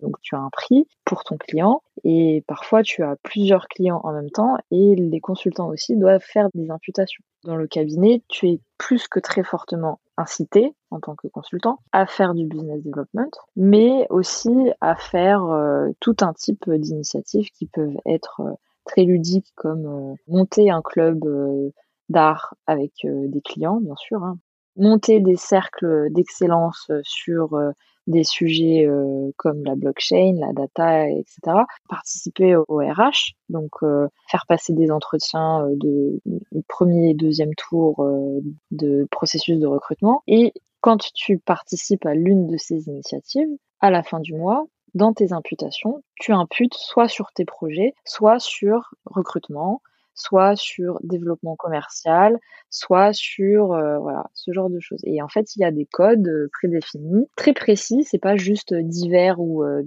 donc tu as un prix pour ton client et parfois tu as plusieurs clients en même temps et les consultants aussi doivent faire des imputations. Dans le cabinet, tu es plus que très fortement incité en tant que consultant à faire du business development, mais aussi à faire euh, tout un type d'initiatives qui peuvent être euh, très ludiques comme euh, monter un club d'art avec des clients, bien sûr, hein. monter des cercles d'excellence sur des sujets comme la blockchain, la data, etc. Participer au RH, donc faire passer des entretiens de premier et deuxième tour de processus de recrutement. Et quand tu participes à l'une de ces initiatives, à la fin du mois, dans tes imputations, tu imputes soit sur tes projets, soit sur recrutement, soit sur développement commercial, soit sur euh, voilà ce genre de choses. Et en fait, il y a des codes euh, prédéfinis, très précis. C'est pas juste divers ou euh,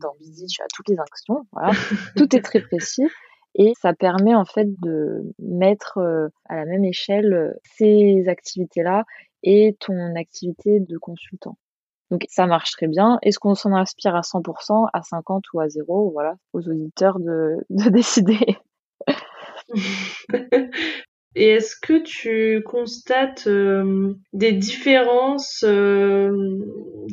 dans bidi, tu as toutes les actions. Voilà, tout est très précis. Et ça permet en fait de mettre à la même échelle ces activités-là et ton activité de consultant. Donc ça marche très bien. Est-ce qu'on s'en inspire à 100%, à 50 ou à 0 Voilà, aux auditeurs de, de décider. Et est-ce que tu constates euh, des différences euh,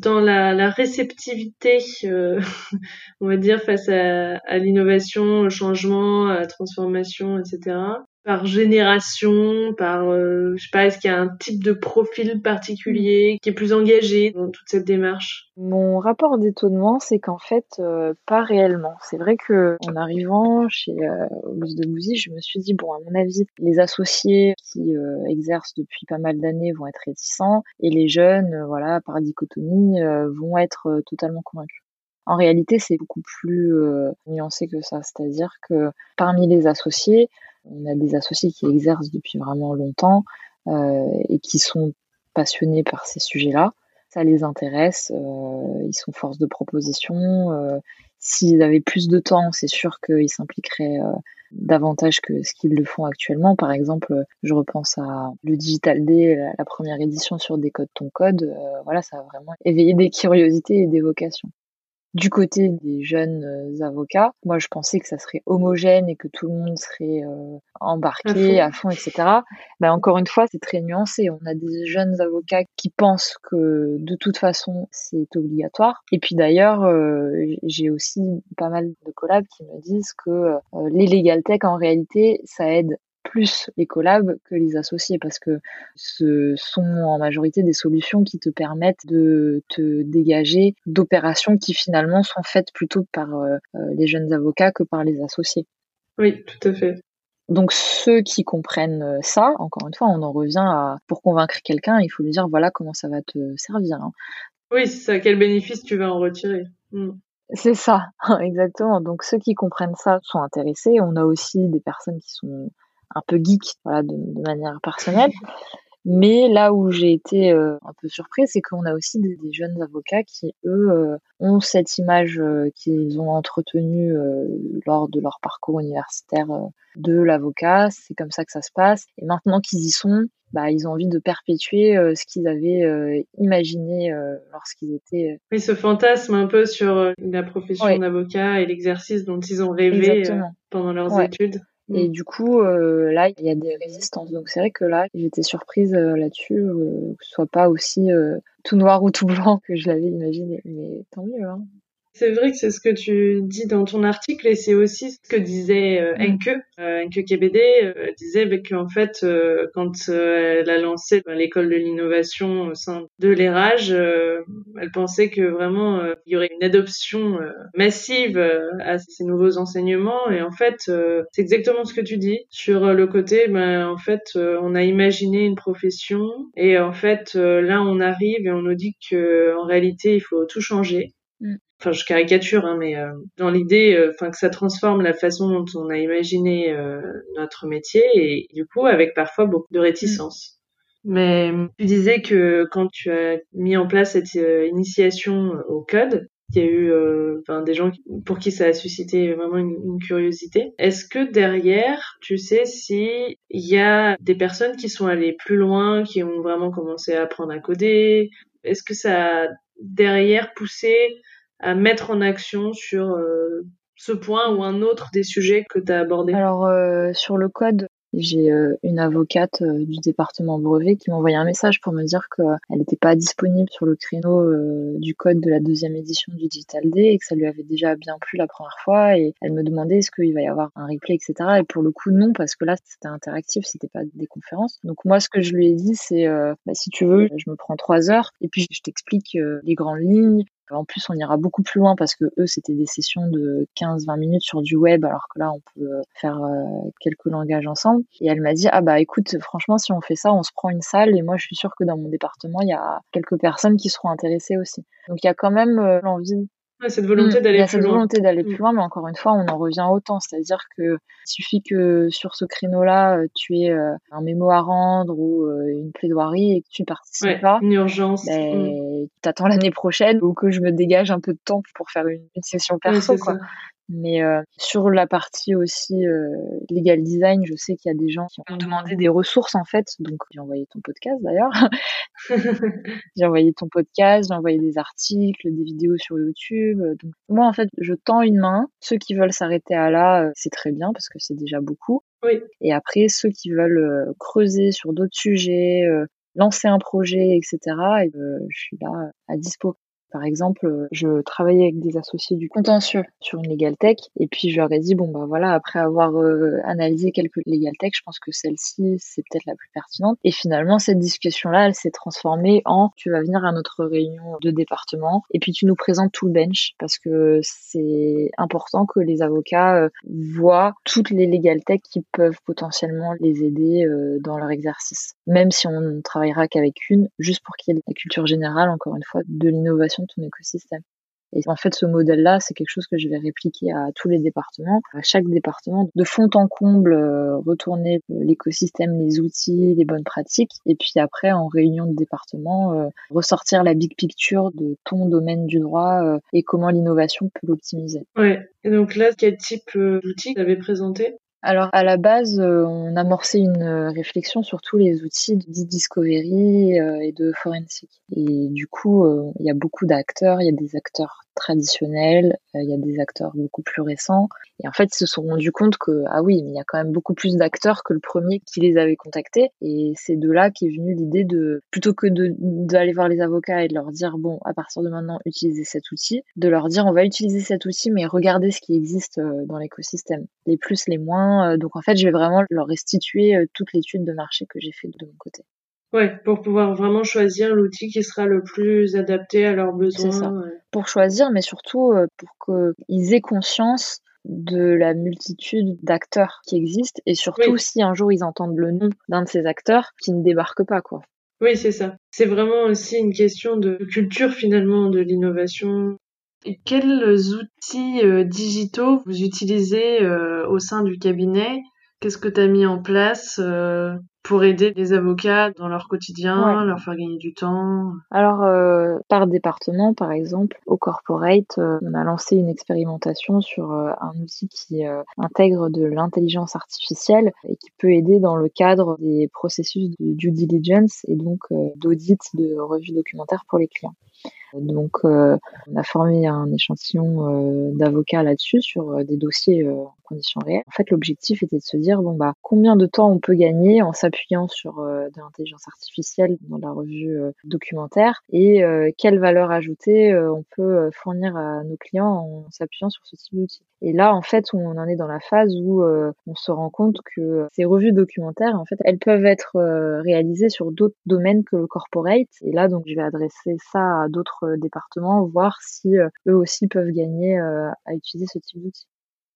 dans la, réceptivité, euh, on va dire, face à, à l'innovation, au changement, à la transformation, etc par génération, par euh, je sais pas, est-ce qu'il y a un type de profil particulier qui est plus engagé dans toute cette démarche? Mon rapport d'étonnement, c'est qu'en fait, euh, pas réellement. C'est vrai que en arrivant chez euh, de Bouzy, je me suis dit bon, à mon avis, les associés qui euh, exercent depuis pas mal d'années vont être réticents et les jeunes, voilà, par dichotomie, vont être totalement convaincus. En réalité, c'est beaucoup plus nuancé que ça. C'est-à-dire que parmi les associés, on a des associés qui exercent depuis vraiment longtemps euh, et qui sont passionnés par ces sujets-là. Ça les intéresse, euh, ils sont force de proposition. Euh, s'ils avaient plus de temps, c'est sûr qu'ils s'impliqueraient davantage que ce qu'ils le font actuellement. Par exemple, je repense à le Digital Day, la, première édition sur Décode ton code. voilà, ça a vraiment éveillé des curiosités et des vocations du côté des jeunes euh, avocats, moi je pensais que ça serait homogène et que tout le monde serait euh, embarqué à fond, etc. Ben, encore une fois, c'est très nuancé. On a des jeunes avocats qui pensent que de toute façon c'est obligatoire. Et puis d'ailleurs, euh, j'ai aussi pas mal de collabs qui me disent que les legal tech en réalité ça aide plus les collabs que les associés parce que ce sont en majorité des solutions qui te permettent de te dégager d'opérations qui finalement sont faites plutôt par euh, euh, les jeunes avocats que par les associés. Oui, tout à fait. Donc ceux qui comprennent euh, ça, encore une fois, on en revient à pour convaincre quelqu'un, il faut lui dire voilà comment ça va te servir. Hein. Oui, c'est ça. Quel bénéfice tu vas en retirer hmm. C'est ça, exactement. Donc ceux qui comprennent ça sont intéressés. On a aussi des personnes qui sont un peu geek, voilà, de, manière personnelle. Mais là où j'ai été euh, un peu surprise, c'est qu'on a aussi des, jeunes avocats qui, eux, euh, ont cette image euh, qu'ils ont entretenue lors de leur parcours universitaire de l'avocat. C'est comme ça que ça se passe. Et maintenant qu'ils y sont, bah, ils ont envie de perpétuer ce qu'ils avaient imaginé lorsqu'ils étaient. Oui, ce fantasme un peu sur la profession d'avocat et l'exercice dont ils ont rêvé pendant leurs études. Et mm. du coup, euh, là, il y a des résistances. Donc c'est vrai que là, j'étais surprise euh, là-dessus, euh, que ce soit pas aussi tout noir ou tout blanc que je l'avais imaginé. Mais tant mieux. Hein. C'est vrai que c'est ce que tu dis dans ton article et c'est aussi ce que disait euh, mm. Enke, euh, Enke KBD euh, disait bah, qu'en fait euh, quand elle a lancé bah, l'école de l'innovation au sein de l'érage, elle pensait que vraiment il y aurait une adoption massive à ces nouveaux enseignements et en fait c'est exactement ce que tu dis sur le côté ben en fait on a imaginé une profession et en fait là on arrive et on nous dit que en réalité il faut tout changer enfin je caricature hein, mais euh, dans l'idée euh, enfin que ça transforme la façon dont on a imaginé euh, notre métier et du coup avec parfois beaucoup de réticence. Mais tu disais que quand tu as mis en place cette initiation au code, il y a eu enfin, des gens pour qui ça a suscité vraiment une, une curiosité. Est-ce que derrière, tu sais si il y a des personnes qui sont allées plus loin, qui ont vraiment commencé à apprendre à coder? Est-ce que ça a derrière poussé à mettre en action sur euh, ce point ou un autre des sujets que tu as abordés Alors euh, sur le code, j'ai euh, une avocate euh, du département brevet qui m'a envoyé un message pour me dire qu'elle n'était pas disponible sur le créneau euh, du code de la deuxième édition du Digital Day et que ça lui avait déjà bien plu la première fois et elle me demandait est-ce qu'il va y avoir un replay, etc. Et pour le coup, non, parce que là, c'était interactif, c'était pas des conférences. Donc moi, ce que je lui ai dit, c'est bah, si tu veux, je me prends trois heures et puis je t'explique les grandes lignes, en plus, on ira beaucoup plus loin parce que eux, c'était des sessions de 15-20 minutes sur du web, alors que là, on peut euh, faire euh, quelques langages ensemble. Et elle m'a dit, ah bah écoute, franchement, si on fait ça, on se prend une salle. Et moi, je suis sûre que dans mon département, il y a quelques personnes qui seront intéressées aussi. Donc, il y a quand même euh, l'envie cette volonté mm. d'aller plus cette loin. volonté d'aller mm. plus loin, mais encore une fois, on en revient autant. C'est-à-dire que il suffit que sur ce créneau-là, euh, tu aies euh, un mémo à rendre ou euh, une plaidoirie et que tu participes pas. Une urgence. Ben, mm. T'attends l'année prochaine ou que je me dégage un peu de temps pour faire une, session perso. quoi. Mais euh, sur la partie aussi euh, legal design, je sais qu'il y a des gens qui ont demandé des ressources en fait. Donc j'ai envoyé ton podcast d'ailleurs. j'ai envoyé ton podcast, j'ai envoyé des articles, des vidéos sur YouTube. Donc moi en fait, je tends une main. Ceux qui veulent s'arrêter à là, euh, c'est très bien parce que c'est déjà beaucoup. Oui. Et après ceux qui veulent euh, creuser sur d'autres sujets, lancer un projet, etc. Et, je suis là à dispo. Par exemple, euh, je travaillais avec des associés du contentieux sur une legal tech et puis je leur ai dit bon bah voilà après avoir euh, analysé quelques legal tech, je pense que celle-ci c'est peut-être la plus pertinente. Et finalement cette discussion là, elle s'est transformée en tu vas venir à notre réunion de département et puis tu nous présentes tout le bench parce que c'est important que les avocats euh, voient toutes les legal tech qui peuvent potentiellement les aider dans leur exercice. Même si on ne travaillera qu'avec une, juste pour qu'il y ait la culture générale encore une fois de l'innovation ton écosystème. Et en fait, ce modèle-là, c'est quelque chose que je vais répliquer à tous les départements, à chaque département, de fond en comble, euh, retourner l'écosystème, les outils, les bonnes pratiques, et puis après, en réunion de département, euh, ressortir la big picture de ton domaine du droit euh, et comment l'innovation peut l'optimiser. Ouais. Et donc là, quel type d'outils vous avez présenté? Alors à la base, euh, on amorçait une euh, réflexion sur tous les outils de discovery euh, et de forensic. Et du coup, il y a beaucoup d'acteurs, il y a des acteurs traditionnels, il y a des acteurs beaucoup plus récents. Et en fait, ils se sont rendus compte que, ah oui, mais il y a quand même beaucoup plus d'acteurs que le premier qui les avait contactés. Et c'est de là qu'est venue l'idée de, plutôt que d'aller voir les avocats et de leur dire, bon, à partir de maintenant, utilisez cet outil, de leur dire, on va utiliser cet outil, mais regardez ce qui existe dans l'écosystème. Les plus, les moins, euh, donc en fait, je vais vraiment leur restituer euh, toute l'étude de marché que j'ai fait de mon côté. Ouais, pour pouvoir vraiment choisir l'outil qui sera le plus adapté à leurs besoins. Ça. Pour choisir, mais surtout euh, pour qu'ils aient conscience de la multitude d'acteurs qui existent et surtout si un jour ils entendent le nom d'un de ces acteurs qui ne débarquent pas quoi. Oui, c'est ça. C'est vraiment aussi une question de culture finalement de l'innovation quels outils euh, digitaux vous utilisez euh, au sein du cabinet? Qu'est-ce que tu as mis en place euh, pour aider les avocats dans leur quotidien, leur faire gagner du temps Alors, par département, par exemple, au corporate, on a lancé une expérimentation sur un outil qui intègre de l'intelligence artificielle et qui peut aider dans le cadre des processus de due diligence et donc d'audit de revue documentaire pour les clients. Donc, euh, on a formé un échantillon euh, d'avocats là-dessus sur euh, des dossiers en conditions réelles. En fait, l'objectif était de se dire bon bah combien de temps on peut gagner en s'appuyant sur de l'intelligence artificielle dans la revue documentaire et quelle valeur ajoutée on peut fournir à nos clients en s'appuyant sur ce type d'outil. Et là, en fait, on en est dans la phase où on se rend compte que ces revues documentaires, en fait, elles peuvent être réalisées sur d'autres domaines que le corporate. Et là, donc, je vais adresser ça à d'autres euh, départements, voir si euh, eux aussi peuvent gagner euh, à utiliser ce type d'outil.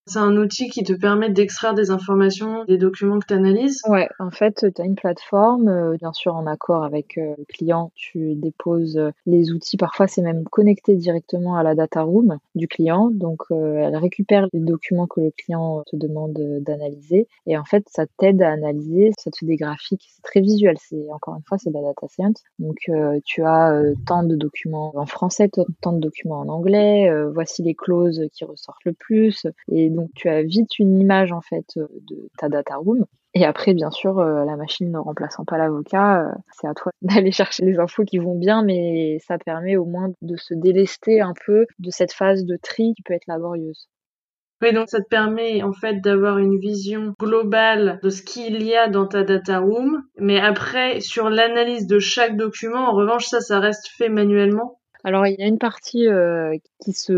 C'est un outil qui te permet d'extraire des informations, des documents que tu analyses Ouais, en fait, tu as une plateforme, euh, bien sûr en accord avec euh, le client, tu déposes euh, les outils. Parfois, c'est même connecté directement à la data room du client. Donc, elle récupère les documents que le client te demande d'analyser. Et en fait, ça t'aide à analyser, ça te fait des graphiques. C'est très visuel. C'est Encore une fois, c'est de la data science. Donc, tu as tant de documents en français, tant de documents en anglais. voici les clauses qui ressortent le plus. Et donc tu as vite une image en fait euh, de ta data room. Et après, bien sûr, euh, la machine ne remplaçant pas l'avocat, euh, c'est à toi d'aller chercher les infos qui vont bien, mais ça permet au moins de se délester un peu de cette phase de tri qui peut être laborieuse. Oui, donc ça te permet en fait d'avoir une vision globale de ce qu'il y a dans ta data room, mais après sur l'analyse de chaque document, en revanche ça, ça reste fait manuellement. Alors il y a une partie euh, qui se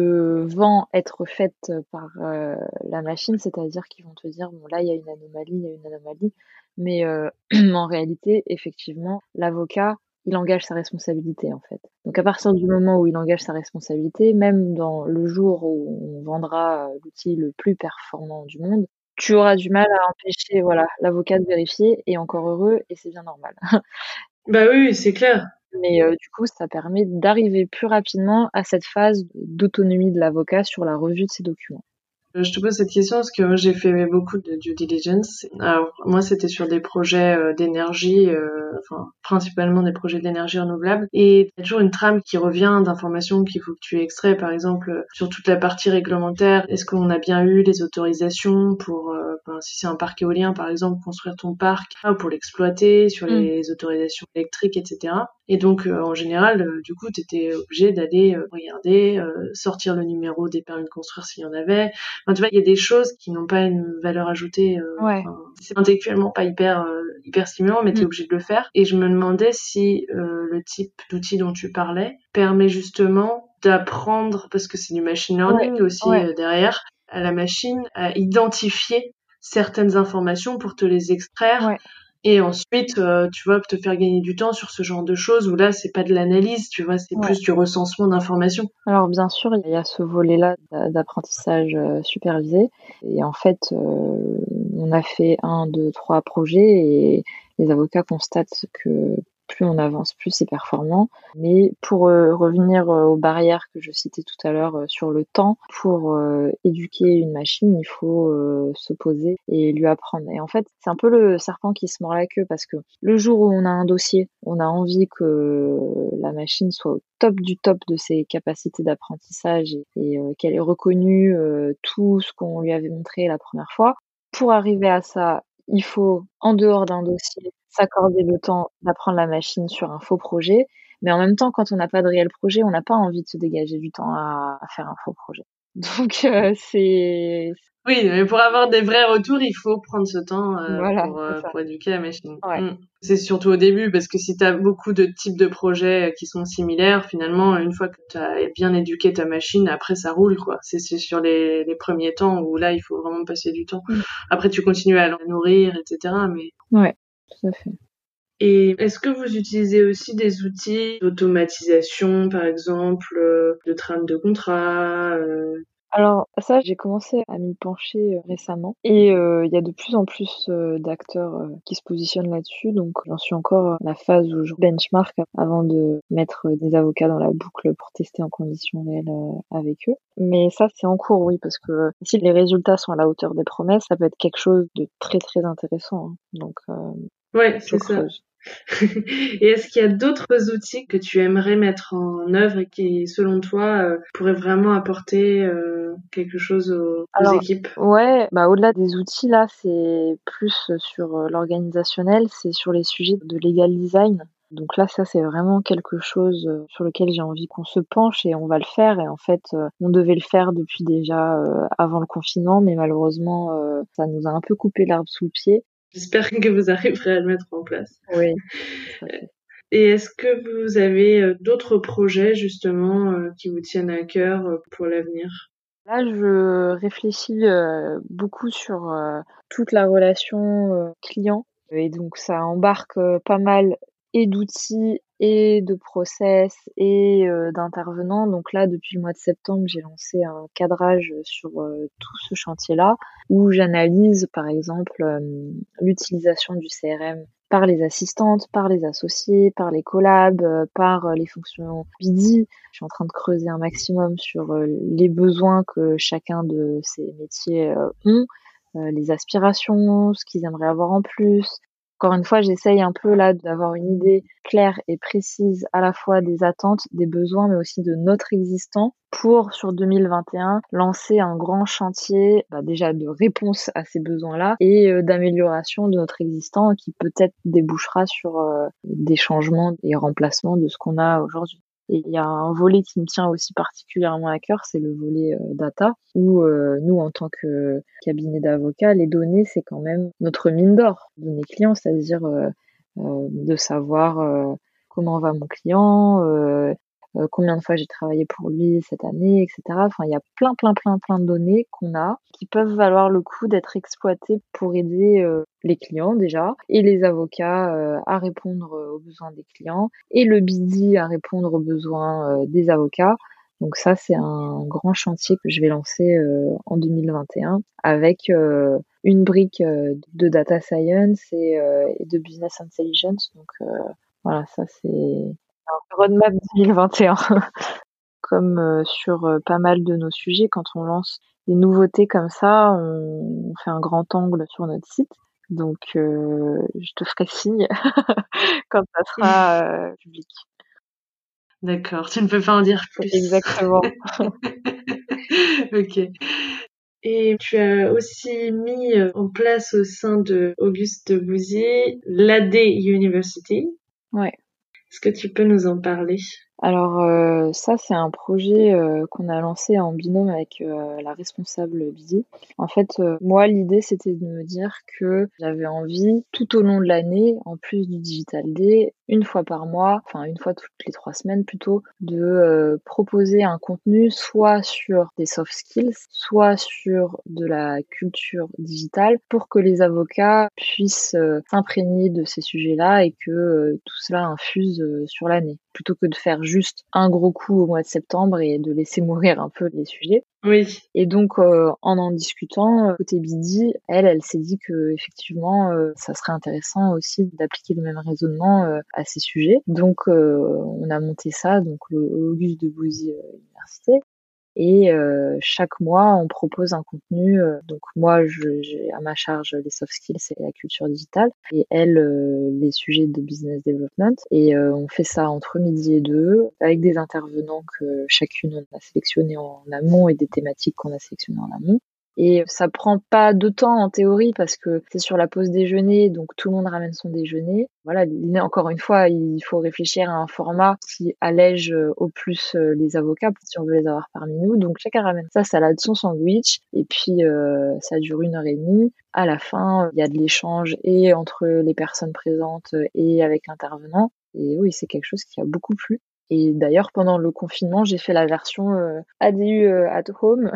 vend être faite par euh, la machine, c'est-à-dire qu'ils vont te dire bon là il y a une anomalie, il y a une anomalie, mais euh, en réalité effectivement l'avocat il engage sa responsabilité en fait. Donc à partir du moment où il engage sa responsabilité, même dans le jour où on vendra l'outil le plus performant du monde, tu auras du mal à empêcher voilà l'avocat de vérifier et encore heureux et c'est bien normal. bah oui, c'est clair. Mais euh, du coup, ça permet d'arriver plus rapidement à cette phase d'autonomie de l'avocat sur la revue de ses documents. Euh, je te pose cette question parce que j'ai fait beaucoup de due diligence. Alors moi c'était sur des projets euh, d'énergie, euh, enfin principalement des projets d'énergie renouvelable, et il y a toujours une trame qui revient d'informations qu'il faut que tu extrais, par exemple sur toute la partie réglementaire. Est-ce qu'on a bien eu les autorisations pour, si c'est un parc éolien par exemple, construire ton parc, pour l'exploiter, sur mm. les autorisations électriques, etc. Et donc, en général, du coup, tu étais obligé d'aller regarder, sortir le numéro des permis de construire s'il y en avait, tu vois, il y a des choses qui n'ont pas une valeur ajoutée. Euh, c'est intellectuellement pas hyper euh, hyper stimulant, mais tu es mm. obligé de le faire. Et je me demandais si euh, le type d'outil dont tu parlais permet justement d'apprendre, parce que c'est du machine learning aussi derrière, à la machine à identifier certaines informations pour te les extraire et ensuite, euh, tu vois, te faire gagner du temps sur ce genre de choses où là, c'est pas de l'analyse, tu vois, c'est plus du recensement d'informations. Alors bien sûr, il y a ce volet-là d'apprentissage euh, supervisé. Et en fait, euh, on a fait un, deux, trois projets et les avocats constatent que plus on avance, plus c'est performant. Mais pour euh, revenir euh, aux barrières que je citais tout à l'heure euh, sur le temps, pour éduquer une machine, il faut se poser et lui apprendre. Et en fait, c'est un peu le serpent qui se mord la queue parce que le jour où on a un dossier, on a envie que la machine soit au top du top de ses capacités d'apprentissage et, qu'elle ait reconnu tout ce qu'on lui avait montré la première fois. Pour arriver à ça, il faut, en dehors d'un dossier, s'accorder le temps d'apprendre la machine sur un faux projet. Mais en même temps, quand on n'a pas de réel projet, on n'a pas envie de se dégager du temps à, faire un faux projet. Donc euh, c'est oui, mais pour avoir des vrais retours, il faut prendre ce temps euh, pour, euh, pour, éduquer la machine. Mm. C'est surtout au début, parce que si tu as beaucoup de types de projets qui sont similaires, finalement, une fois que tu as bien éduqué ta machine, après ça roule, quoi. C'est sur les, les, premiers temps où là, il faut vraiment passer du temps. Mm. Après, tu continues à la nourrir, etc. Mais... Ouais, tout à fait. Et est-ce que vous utilisez aussi des outils d'automatisation, par exemple, euh, de trame de contrat, euh, alors ça, j'ai commencé à m'y pencher euh, récemment et euh, il y a de plus en plus euh, d'acteurs qui se positionnent là-dessus. Donc j'en suis encore à la phase où je benchmark avant de mettre des avocats dans la boucle pour tester en conditions réelles avec eux. Mais ça, c'est en cours, oui, parce que si les résultats sont à la hauteur des promesses, ça peut être quelque chose de très très intéressant. Hein. Donc ouais, c'est ça. Et est-ce qu'il y a d'autres outils que tu aimerais mettre en œuvre et qui, selon toi, euh, pourraient vraiment apporter euh, quelque chose aux, équipes? Ouais, bah au-delà des outils là, c'est plus sur euh, l'organisationnel, c'est sur les sujets de legal design. Donc là, ça c'est vraiment quelque chose sur lequel j'ai envie qu'on se penche et on va le faire. Et en fait, on devait le faire depuis déjà avant le confinement, mais malheureusement, ça nous a un peu coupé l'arbre sous le pied. J'espère que vous arriverez à le mettre en place. Oui. Et est-ce que vous avez euh, d'autres projets justement euh, qui vous tiennent à cœur euh, pour l'avenir? Là, je réfléchis beaucoup sur toute la relation client et donc ça embarque pas mal et d'outils et de process et euh, d'intervenants. Donc là, depuis le mois de septembre, j'ai lancé un cadrage sur euh, tout ce chantier-là où j'analyse par exemple euh, l'utilisation du CRM par les assistantes, par les associés, par les collabs, par les fonctions BD. Je suis en train de creuser un maximum sur les besoins que chacun de ces métiers ont, les aspirations, ce qu'ils aimeraient avoir en plus, encore une fois, j'essaye un peu là d'avoir une idée claire et précise à la fois des attentes, des besoins, mais aussi de notre existant pour sur 2021 lancer un grand chantier bah, déjà de réponse à ces besoins-là et euh, d'amélioration de notre existant qui peut-être débouchera sur euh, des changements et remplacements de ce qu'on a aujourd'hui. Et il y a un volet qui me tient aussi particulièrement à cœur, c'est le volet data, où nous, en tant que cabinet d'avocats, les données, c'est quand même notre mine d'or, données clients, c'est-à-dire de savoir comment va mon client, euh, combien de fois j'ai travaillé pour lui cette année, etc. Enfin, il y a plein, plein, plein, plein de données qu'on a qui peuvent valoir le coup d'être exploitées pour aider euh, les clients déjà et les avocats euh, à répondre aux besoins des clients et le BD à répondre aux besoins des avocats. Donc ça, c'est un grand chantier que je vais lancer en 2021 avec une brique de data science et, de business intelligence. Donc voilà, ça c'est roadmap 2021. comme euh, sur euh, pas mal de nos sujets, quand on lance des nouveautés comme ça, on, fait un grand angle sur notre site. Donc, euh, je te ferai signe quand ça sera public. D'accord, tu ne peux pas en dire plus. Exactement. ok. Et tu as aussi mis en place au sein de Auguste Bouzy l'AD University. Ouais. Est-ce que tu peux nous en parler? Alors euh, ça c'est un projet euh, qu'on a lancé en binôme avec euh, la responsable Bizi. En fait moi l'idée c'était de me dire que j'avais envie tout au long de l'année, en plus du Digital Day, une fois par mois, enfin une fois toutes les trois semaines plutôt, de proposer un contenu soit sur des soft skills, soit sur de la culture digitale pour que les avocats puissent s'imprégner de ces sujets-là et que tout cela infuse sur l'année plutôt que de faire juste un gros coup au mois de septembre et de laisser mourir un peu les sujets. Oui. Et donc euh, en en discutant euh, côté Bidi, elle, elle s'est dit que effectivement euh, ça serait intéressant aussi d'appliquer le même raisonnement à ces sujets. Donc on a monté ça, donc le Auguste de Bouzy Université. Et euh, chaque mois, on propose un contenu. Euh, donc moi, j'ai à ma charge les soft skills et la culture digitale, et elle euh, les sujets de business development. Et on fait ça entre midi et deux, avec des intervenants que chacune on a sélectionné en amont et des thématiques qu'on a sélectionnées en amont. Et ça prend pas de temps en théorie parce que c'est sur la pause déjeuner, donc tout le monde ramène son déjeuner. Voilà, encore une fois, il faut réfléchir à un format qui allège euh, au plus euh, les avocats si on veut les avoir parmi nous. Donc chacun ramène sa salade, son sandwich, et puis euh, ça dure une heure et demie. À la fin, il y a de l'échange et entre les personnes présentes et avec l'intervenant. Et oui, c'est quelque chose qui a beaucoup plu. Et d'ailleurs, pendant le confinement, j'ai fait la version euh, ADU euh, at home.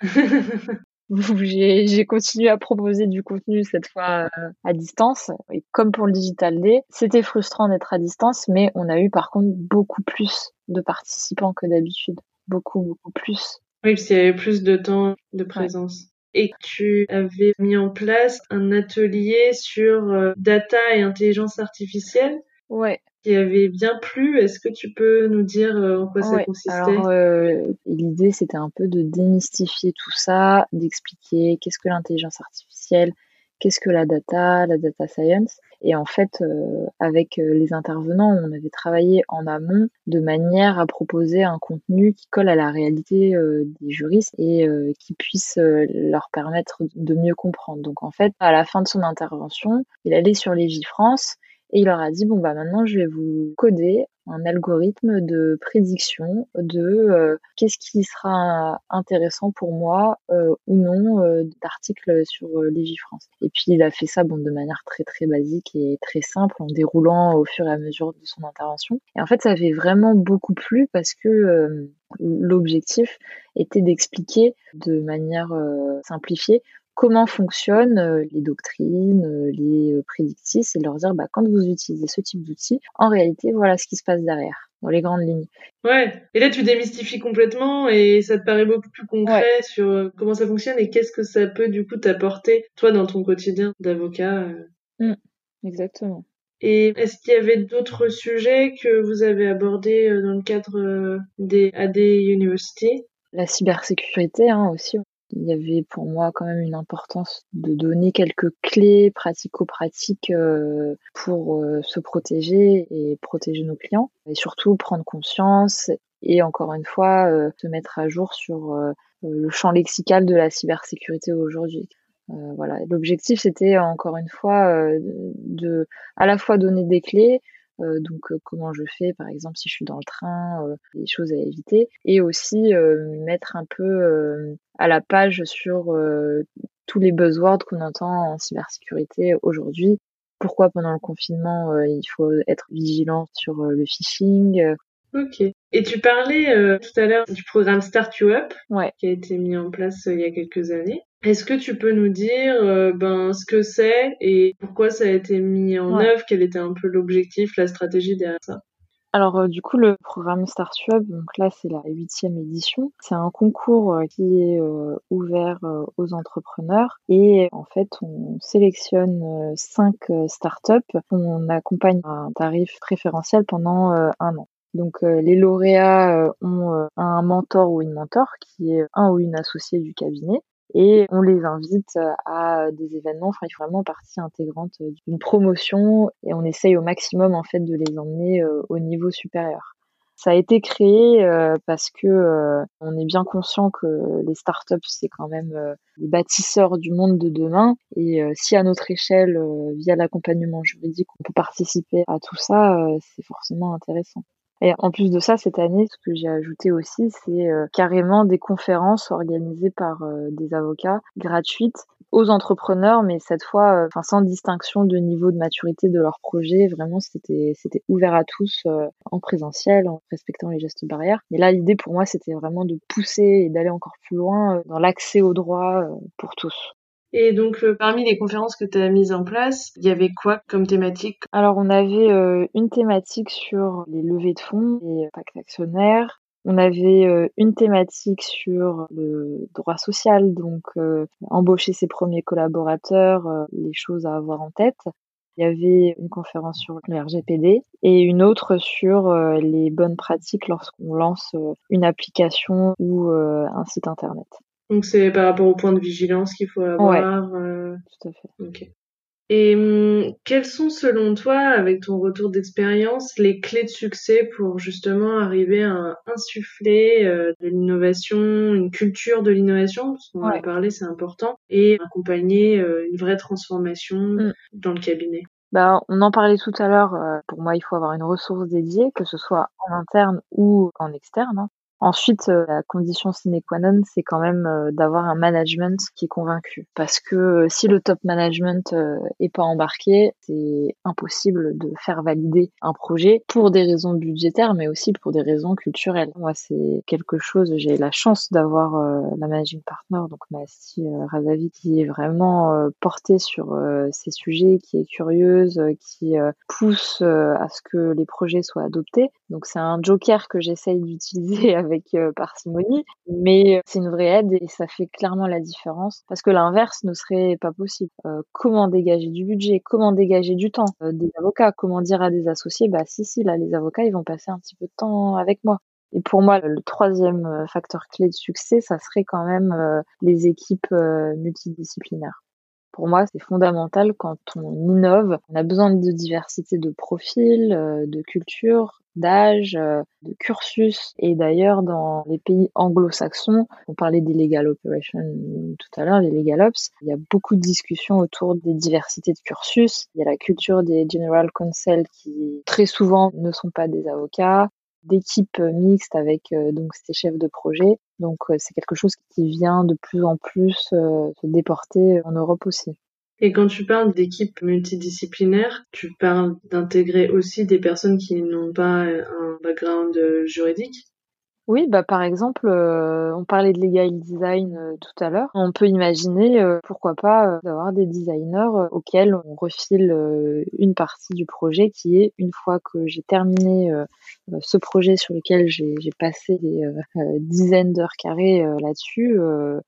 j'ai continué à proposer du contenu cette fois euh, à distance. Et comme pour le Digital Day, c'était frustrant d'être à distance, mais on a eu par contre beaucoup plus de participants que d'habitude. Beaucoup, beaucoup plus. Oui, parce qu'il y avait plus de temps de présence. Et tu avais mis en place un atelier sur data et intelligence artificielle. Ouais, qui avait bien plu. Est-ce que tu peux nous dire euh, en quoi ça consistait? Alors, euh, l'idée, c'était un peu de démystifier tout ça, d'expliquer qu'est-ce que l'intelligence artificielle, qu'est-ce que la data, la data science. Et en fait, euh, avec les intervenants, on avait travaillé en amont de manière à proposer un contenu qui colle à la réalité des juristes et qui puisse leur permettre de mieux comprendre. Donc en fait, à la fin de son intervention, il allait sur Légifrance et il leur a dit, bon, bah maintenant, je vais vous coder un algorithme de prédiction de euh, qu'est-ce qui sera intéressant pour moi euh, ou non euh, d'articles sur Légifrance. Et puis il a fait ça bon de manière très très basique et très simple en déroulant au fur et à mesure de son intervention. Et en fait ça avait vraiment beaucoup plu parce que l'objectif était d'expliquer de manière simplifiée comment fonctionnent euh, les doctrines, euh, les euh, prédictifs, et leur dire bah, quand vous utilisez ce type d'outil, en réalité, voilà ce qui se passe derrière, dans les grandes lignes. Ouais, et là tu démystifies complètement et ça te paraît beaucoup plus concret sur comment ça fonctionne et qu'est-ce que ça peut du coup t'apporter, toi, dans ton quotidien d'avocat. Mmh, exactement. Et est-ce qu'il y avait d'autres sujets que vous avez abordés dans le cadre des AD University? La cybersécurité hein, aussi il y avait pour moi quand même une importance de donner quelques clés pratico-pratiques euh, pour euh, se protéger et protéger nos clients et surtout prendre conscience et encore une fois euh, se mettre à jour sur le champ lexical de la cybersécurité aujourd'hui. voilà, l'objectif c'était encore une fois de à la fois donner des clés, donc comment je fais, par exemple, si je suis dans le train, les choses à éviter, et aussi mettre un peu à la page sur tous les buzzwords qu'on entend en cybersécurité aujourd'hui. Pourquoi pendant le confinement il faut être vigilant sur le phishing, Ok. Et tu parlais euh, tout à l'heure du programme Start You Up, ouais. qui a été mis en place euh, il y a quelques années. Est-ce que tu peux nous dire euh, ben ce que c'est et pourquoi ça a été mis en œuvre? Quel était un peu l'objectif, la stratégie derrière ça? Alors du coup le programme Startup, donc là c'est la huitième édition, c'est un concours qui est ouvert aux entrepreneurs et en fait on sélectionne cinq startups, on accompagne un tarif préférentiel pendant un an. Donc euh, les lauréats euh, ont euh, un mentor ou une mentor qui est un ou une associée du cabinet et on les invite à des événements. Enfin, ils font vraiment partie intégrante d'une promotion et on essaye au maximum en fait de les emmener au niveau supérieur. Ça a été créé parce que on est bien conscient que les startups c'est quand même les bâtisseurs du monde de demain et si à notre échelle, via l'accompagnement juridique, on peut participer à tout ça, c'est forcément intéressant. Et en plus de ça, cette année, ce que j'ai ajouté aussi, c'est euh, carrément des conférences organisées par euh, des avocats gratuites aux entrepreneurs, mais cette fois, euh, enfin sans distinction de niveau de maturité de leur projet. Vraiment, c'était c'était ouvert à tous en présentiel, en respectant les gestes barrières. Mais là, l'idée pour moi, c'était vraiment de pousser et d'aller encore plus loin dans l'accès aux droits pour tous. Et donc, euh, parmi les conférences que tu as mises en place, il y avait quoi comme thématique? Alors, on avait euh, une thématique sur les levées de fonds et pacte actionnaire. On avait euh, une thématique sur le droit social, donc embaucher ses premiers collaborateurs, les choses à avoir en tête. Il y avait une conférence sur le RGPD et une autre sur les bonnes pratiques lorsqu'on lance une application ou un site internet. Donc c'est par rapport au point de vigilance qu'il faut avoir. Ouais, euh, tout à fait. Et hum, quelles sont selon toi, avec ton retour d'expérience, les clés de succès pour justement arriver à insuffler euh, de l'innovation, une culture de l'innovation, parce qu'on en a parlé, c'est important, et accompagner euh, une vraie transformation mm. dans le cabinet bah, on en parlait tout à l'heure. pour moi, il faut avoir une ressource dédiée, que ce soit en interne ou en externe. Ensuite, euh, la condition sine qua non, c'est quand même euh, d'avoir un management qui est convaincu. Parce que euh, si le top management est pas embarqué, c'est impossible de faire valider un projet pour des raisons budgétaires, mais aussi pour des raisons culturelles. Moi, c'est quelque chose, j'ai la chance d'avoir la managing partner, donc Masti Razavi, qui est vraiment portée sur ces sujets, qui est curieuse, qui pousse à ce que les projets soient adoptés. Donc c'est un joker que j'essaye d'utiliser avec avec euh, parcimonie, mais euh, c'est une vraie aide et ça fait clairement la différence parce que l'inverse ne serait pas possible. Euh, comment dégager du budget, comment dégager du temps? Des avocats, comment dire à des associés, bah si si là les avocats ils vont passer un petit peu de temps avec moi. Et pour moi, le troisième facteur clé de succès, ça serait quand même les équipes multidisciplinaires. Pour moi, c'est fondamental quand on innove. On a besoin de diversité de profils, de culture, d'âge, euh, de cursus. Et d'ailleurs, dans les pays anglo-saxons, on parlait des legal operations tout à l'heure, les legal ops, il y a beaucoup de discussions autour des diversités de cursus. Il y a la culture des general counsel qui très souvent ne sont pas des avocats d'équipes mixtes avec euh, donc ces chefs de projet. Donc euh, c'est quelque chose qui vient de plus en plus se déporter en Europe aussi. Et quand tu parles d'équipes multidisciplinaires, tu parles d'intégrer aussi des personnes qui n'ont pas un background juridique? Oui, bah par exemple, euh, on parlait de legal design euh, tout à l'heure. On peut imaginer, euh, pourquoi pas, d'avoir des designers auxquels on refile une partie du projet qui est, une fois que j'ai terminé ce projet sur lequel j'ai passé des dizaines d'heures carrées là-dessus,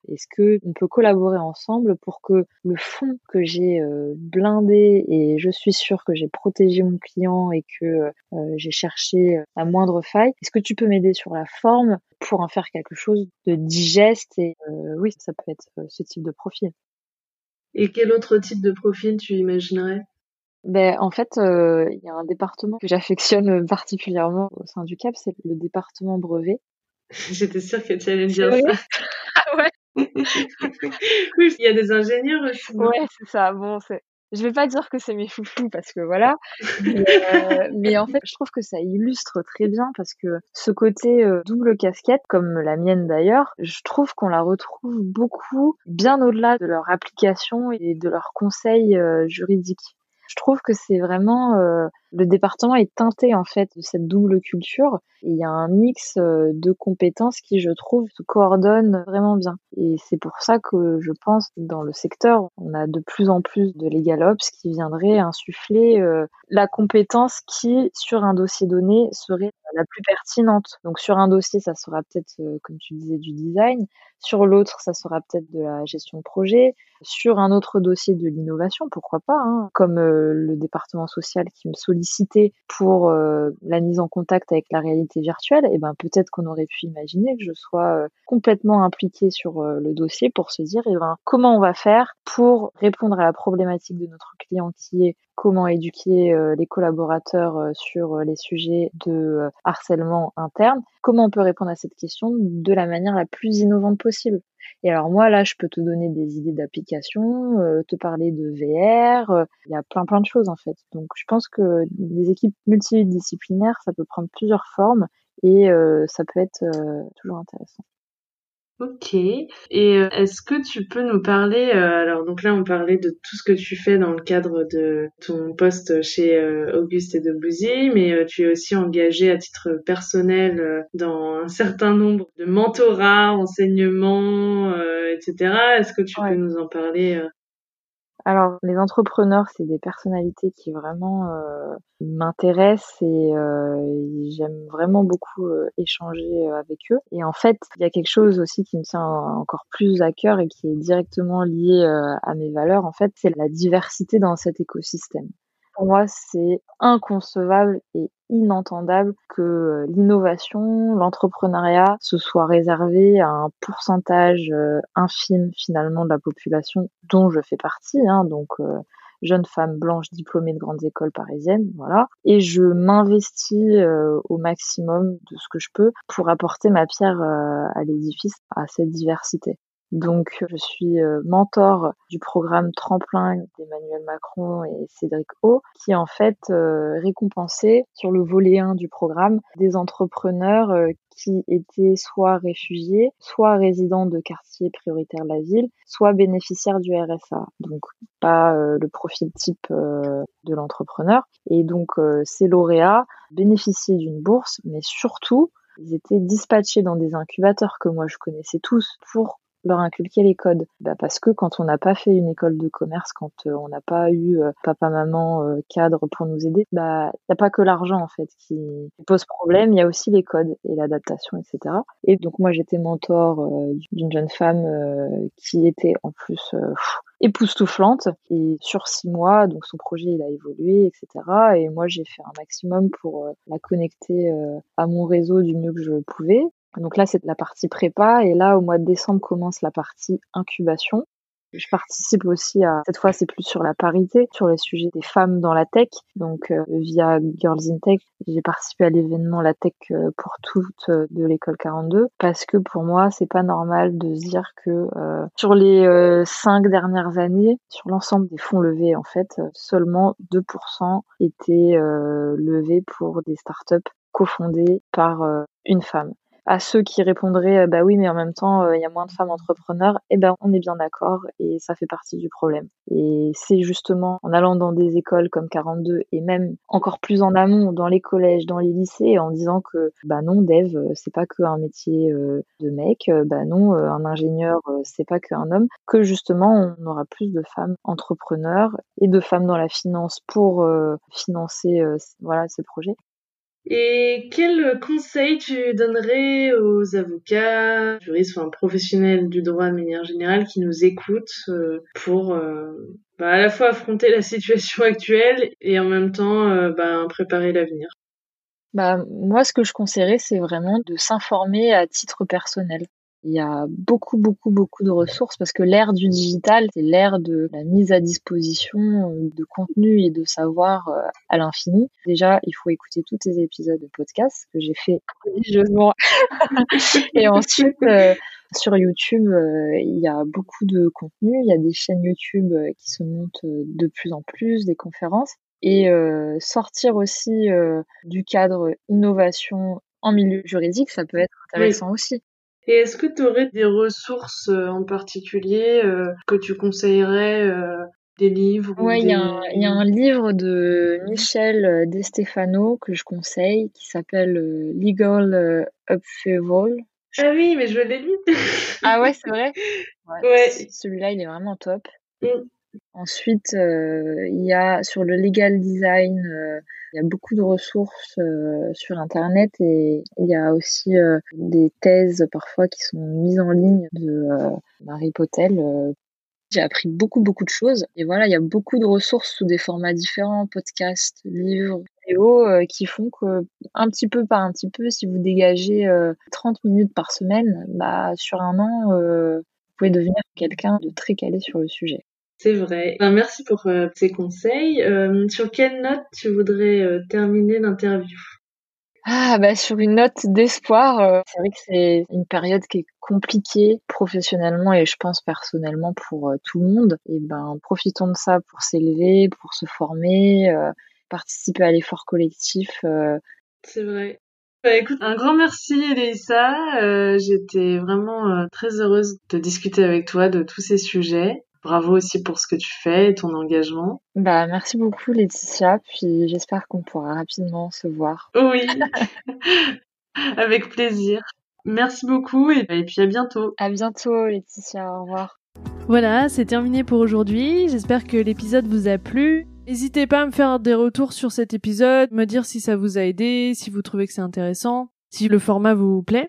est-ce que on peut collaborer ensemble pour que le fond que j'ai blindé et je suis sûre que j'ai protégé mon client et que j'ai cherché la moindre faille, est-ce que tu peux m'aider sur la forme pour en faire quelque chose de digeste et euh, oui, ça peut être euh, ce type de profil. Et quel autre type de profil tu imaginerais? Ben, en fait, euh, il y a un département que j'affectionne particulièrement au sein du CAP, c'est le département brevet. J'étais sûre que tu allais dire ça. ah ouais? oui, il y a des ingénieurs aussi. Ouais, c'est ça. Bon, je vais pas dire que c'est mes foufous parce que voilà, euh, mais, en fait, je trouve que ça illustre très bien parce que ce côté euh, double casquette, comme la mienne d'ailleurs, je trouve qu'on la retrouve beaucoup bien au-delà de leur application et de leurs conseils euh, juridiques. Je trouve que c'est vraiment euh, le département est teinté en fait de cette double culture. Il y a un mix euh, de compétences qui, je trouve, se coordonnent vraiment bien. Et c'est pour ça que je pense dans le secteur, on a de plus en plus de legal ops qui viendraient insuffler euh, la compétence qui, sur un dossier donné, serait la plus pertinente. Donc sur un dossier, ça sera peut-être, comme tu disais, du design. Sur l'autre, ça sera peut-être de la gestion de projet. Sur un autre dossier de l'innovation, pourquoi pas, hein, comme le département social qui me pour euh, la mise en contact avec la réalité virtuelle, et eh ben peut-être qu'on aurait pu imaginer que je sois euh, complètement impliquée sur euh, le dossier pour se dire eh ben, comment on va faire pour répondre à la problématique de notre client qui est comment éduquer les collaborateurs sur les sujets de harcèlement interne, comment on peut répondre à cette question de la manière la plus innovante possible. Et alors moi là, je peux te donner des idées d'application, euh, te parler de VR, euh, il y a plein plein de choses en fait. Donc je pense que des équipes multidisciplinaires, ça peut prendre plusieurs formes et euh, ça peut être toujours intéressant. Ok. Et euh, est-ce que tu peux nous parler, euh, alors donc là on parlait de tout ce que tu fais dans le cadre de ton poste chez euh, Auguste et Debussy, mais tu es aussi engagé à titre personnel dans un certain nombre de mentorats, enseignements, etc. Est-ce que tu peux nous en parler alors, les entrepreneurs, c'est des personnalités qui vraiment euh, m'intéressent et euh, j'aime vraiment beaucoup euh, échanger avec eux. Et en fait, il y a quelque chose aussi qui me tient encore plus à cœur et qui est directement lié à mes valeurs. En fait, c'est la diversité dans cet écosystème. Pour moi, c'est inconcevable et inentendable que euh, l'innovation, l'entrepreneuriat se soit réservé à un pourcentage euh, infime finalement de la population dont je fais partie, hein, donc euh, jeune femme blanche diplômée de grandes écoles parisiennes, voilà. Et je m'investis au maximum de ce que je peux pour apporter ma pierre à l'édifice, à cette diversité. Donc, je suis euh, mentor du programme Tremplin d'Emmanuel Macron et Cédric O, qui en fait euh, récompensé sur le volet 1 du programme des entrepreneurs euh, qui étaient soit réfugiés, soit résidents de quartiers prioritaires de la ville, soit bénéficiaires du RSA. Donc, pas le profil type de l'entrepreneur. Et donc, ces lauréats bénéficiaient d'une bourse, mais surtout, ils étaient dispatchés dans des incubateurs que moi je connaissais tous pour leur inculquer les codes. Bah Parce que quand on n'a pas fait une école de commerce, quand euh, on n'a pas eu euh, papa, maman, euh, cadre pour nous aider, bah il n'y a pas que l'argent en fait qui pose problème, il y a aussi les codes et l'adaptation, etc. Et donc moi j'étais mentor d'une jeune femme qui était en plus époustouflante. Et sur six mois donc son projet il a évolué etc et moi j'ai fait un maximum pour la connecter à mon réseau du mieux que je pouvais donc là, c'est la partie prépa et là, au mois de décembre, commence la partie incubation. Je participe aussi à, cette fois, c'est plus sur la parité, sur les sujets des femmes dans la tech. Donc, euh, via Girls in Tech, j'ai participé à l'événement La Tech euh, pour toutes euh, de l'école 42 parce que pour moi, c'est pas normal de se dire que sur les cinq dernières années, sur l'ensemble des fonds levés, en fait, seulement 2% étaient levés pour des startups cofondées par une femme à ceux qui répondraient euh, bah oui mais en même temps euh, il y a moins de femmes entrepreneurs. Eh ben on est bien d'accord et ça fait partie du problème. Et c'est justement en allant dans des écoles comme 42 et même encore plus en amont dans les collèges dans les lycées en disant que bah non dev euh, c'est pas que un métier de mec. Bah non un ingénieur c'est pas qu'un homme. Que justement on aura plus de femmes entrepreneurs et de femmes dans la finance pour financer voilà ces projets et quel conseil tu donnerais aux avocats, juristes, enfin professionnels du droit de manière générale qui nous écoutent euh, pour euh, bah, à la fois affronter la situation actuelle et en même temps euh, bah, préparer l'avenir? Bah, Moi, ce que je conseillerais, c'est vraiment de s'informer à titre personnel. Il y a beaucoup, beaucoup, beaucoup de ressources parce que l'ère du digital, c'est l'ère de la mise à disposition euh, de contenu et de savoir euh, à l'infini. Déjà, il faut écouter tous les épisodes de podcast que j'ai fait religieusement. et ensuite, euh, Sur YouTube, il y a beaucoup de contenu. Il y a des chaînes YouTube qui se montent de plus en plus, des conférences. Et sortir aussi du cadre innovation en milieu juridique, ça peut être intéressant aussi. Et est-ce que tu aurais des ressources en particulier que tu conseillerais des livres Ouais, il y, a un livre de Michel De Stefano que je conseille qui s'appelle Legal Upheaval. Ah oui, mais je l'ai lu. ah ouais, c'est vrai? Ouais. Celui-là, il est vraiment top. Mm. Ensuite, euh, il y a sur le legal design, euh, il y a beaucoup de ressources euh, sur Internet et il y a aussi des thèses parfois qui sont mises en ligne de Marie Potel. J'ai appris beaucoup, beaucoup de choses. Et voilà, il y a beaucoup de ressources sous des formats différents, podcasts, livres, vidéos, qui font que, un petit peu par un petit peu, si vous dégagez 30 minutes par semaine, bah, sur un an, vous pouvez devenir quelqu'un de très calé sur le sujet. C'est vrai. Ben, merci pour euh, ces conseils. Euh, sur quelle note tu voudrais euh, terminer l'interview? Ah bah sur une note d'espoir, c'est vrai que c'est une période qui est compliquée professionnellement et je pense personnellement pour tout le monde. Et ben profitons de ça pour s'élever, pour se former, participer à l'effort collectif. C'est vrai. Bah, écoute, un grand merci Elisa. J'étais vraiment très heureuse de discuter avec toi de tous ces sujets. Bravo aussi pour ce que tu fais et ton engagement. Bah, merci beaucoup Laetitia, puis j'espère qu'on pourra rapidement se voir. Oui, avec plaisir. Merci beaucoup et, puis à bientôt. À bientôt Laetitia, au revoir. Voilà, c'est terminé pour aujourd'hui. J'espère que l'épisode vous a plu. N'hésitez pas à me faire des retours sur cet épisode, me dire si ça vous a aidé, si vous trouvez que c'est intéressant, si le format vous plaît.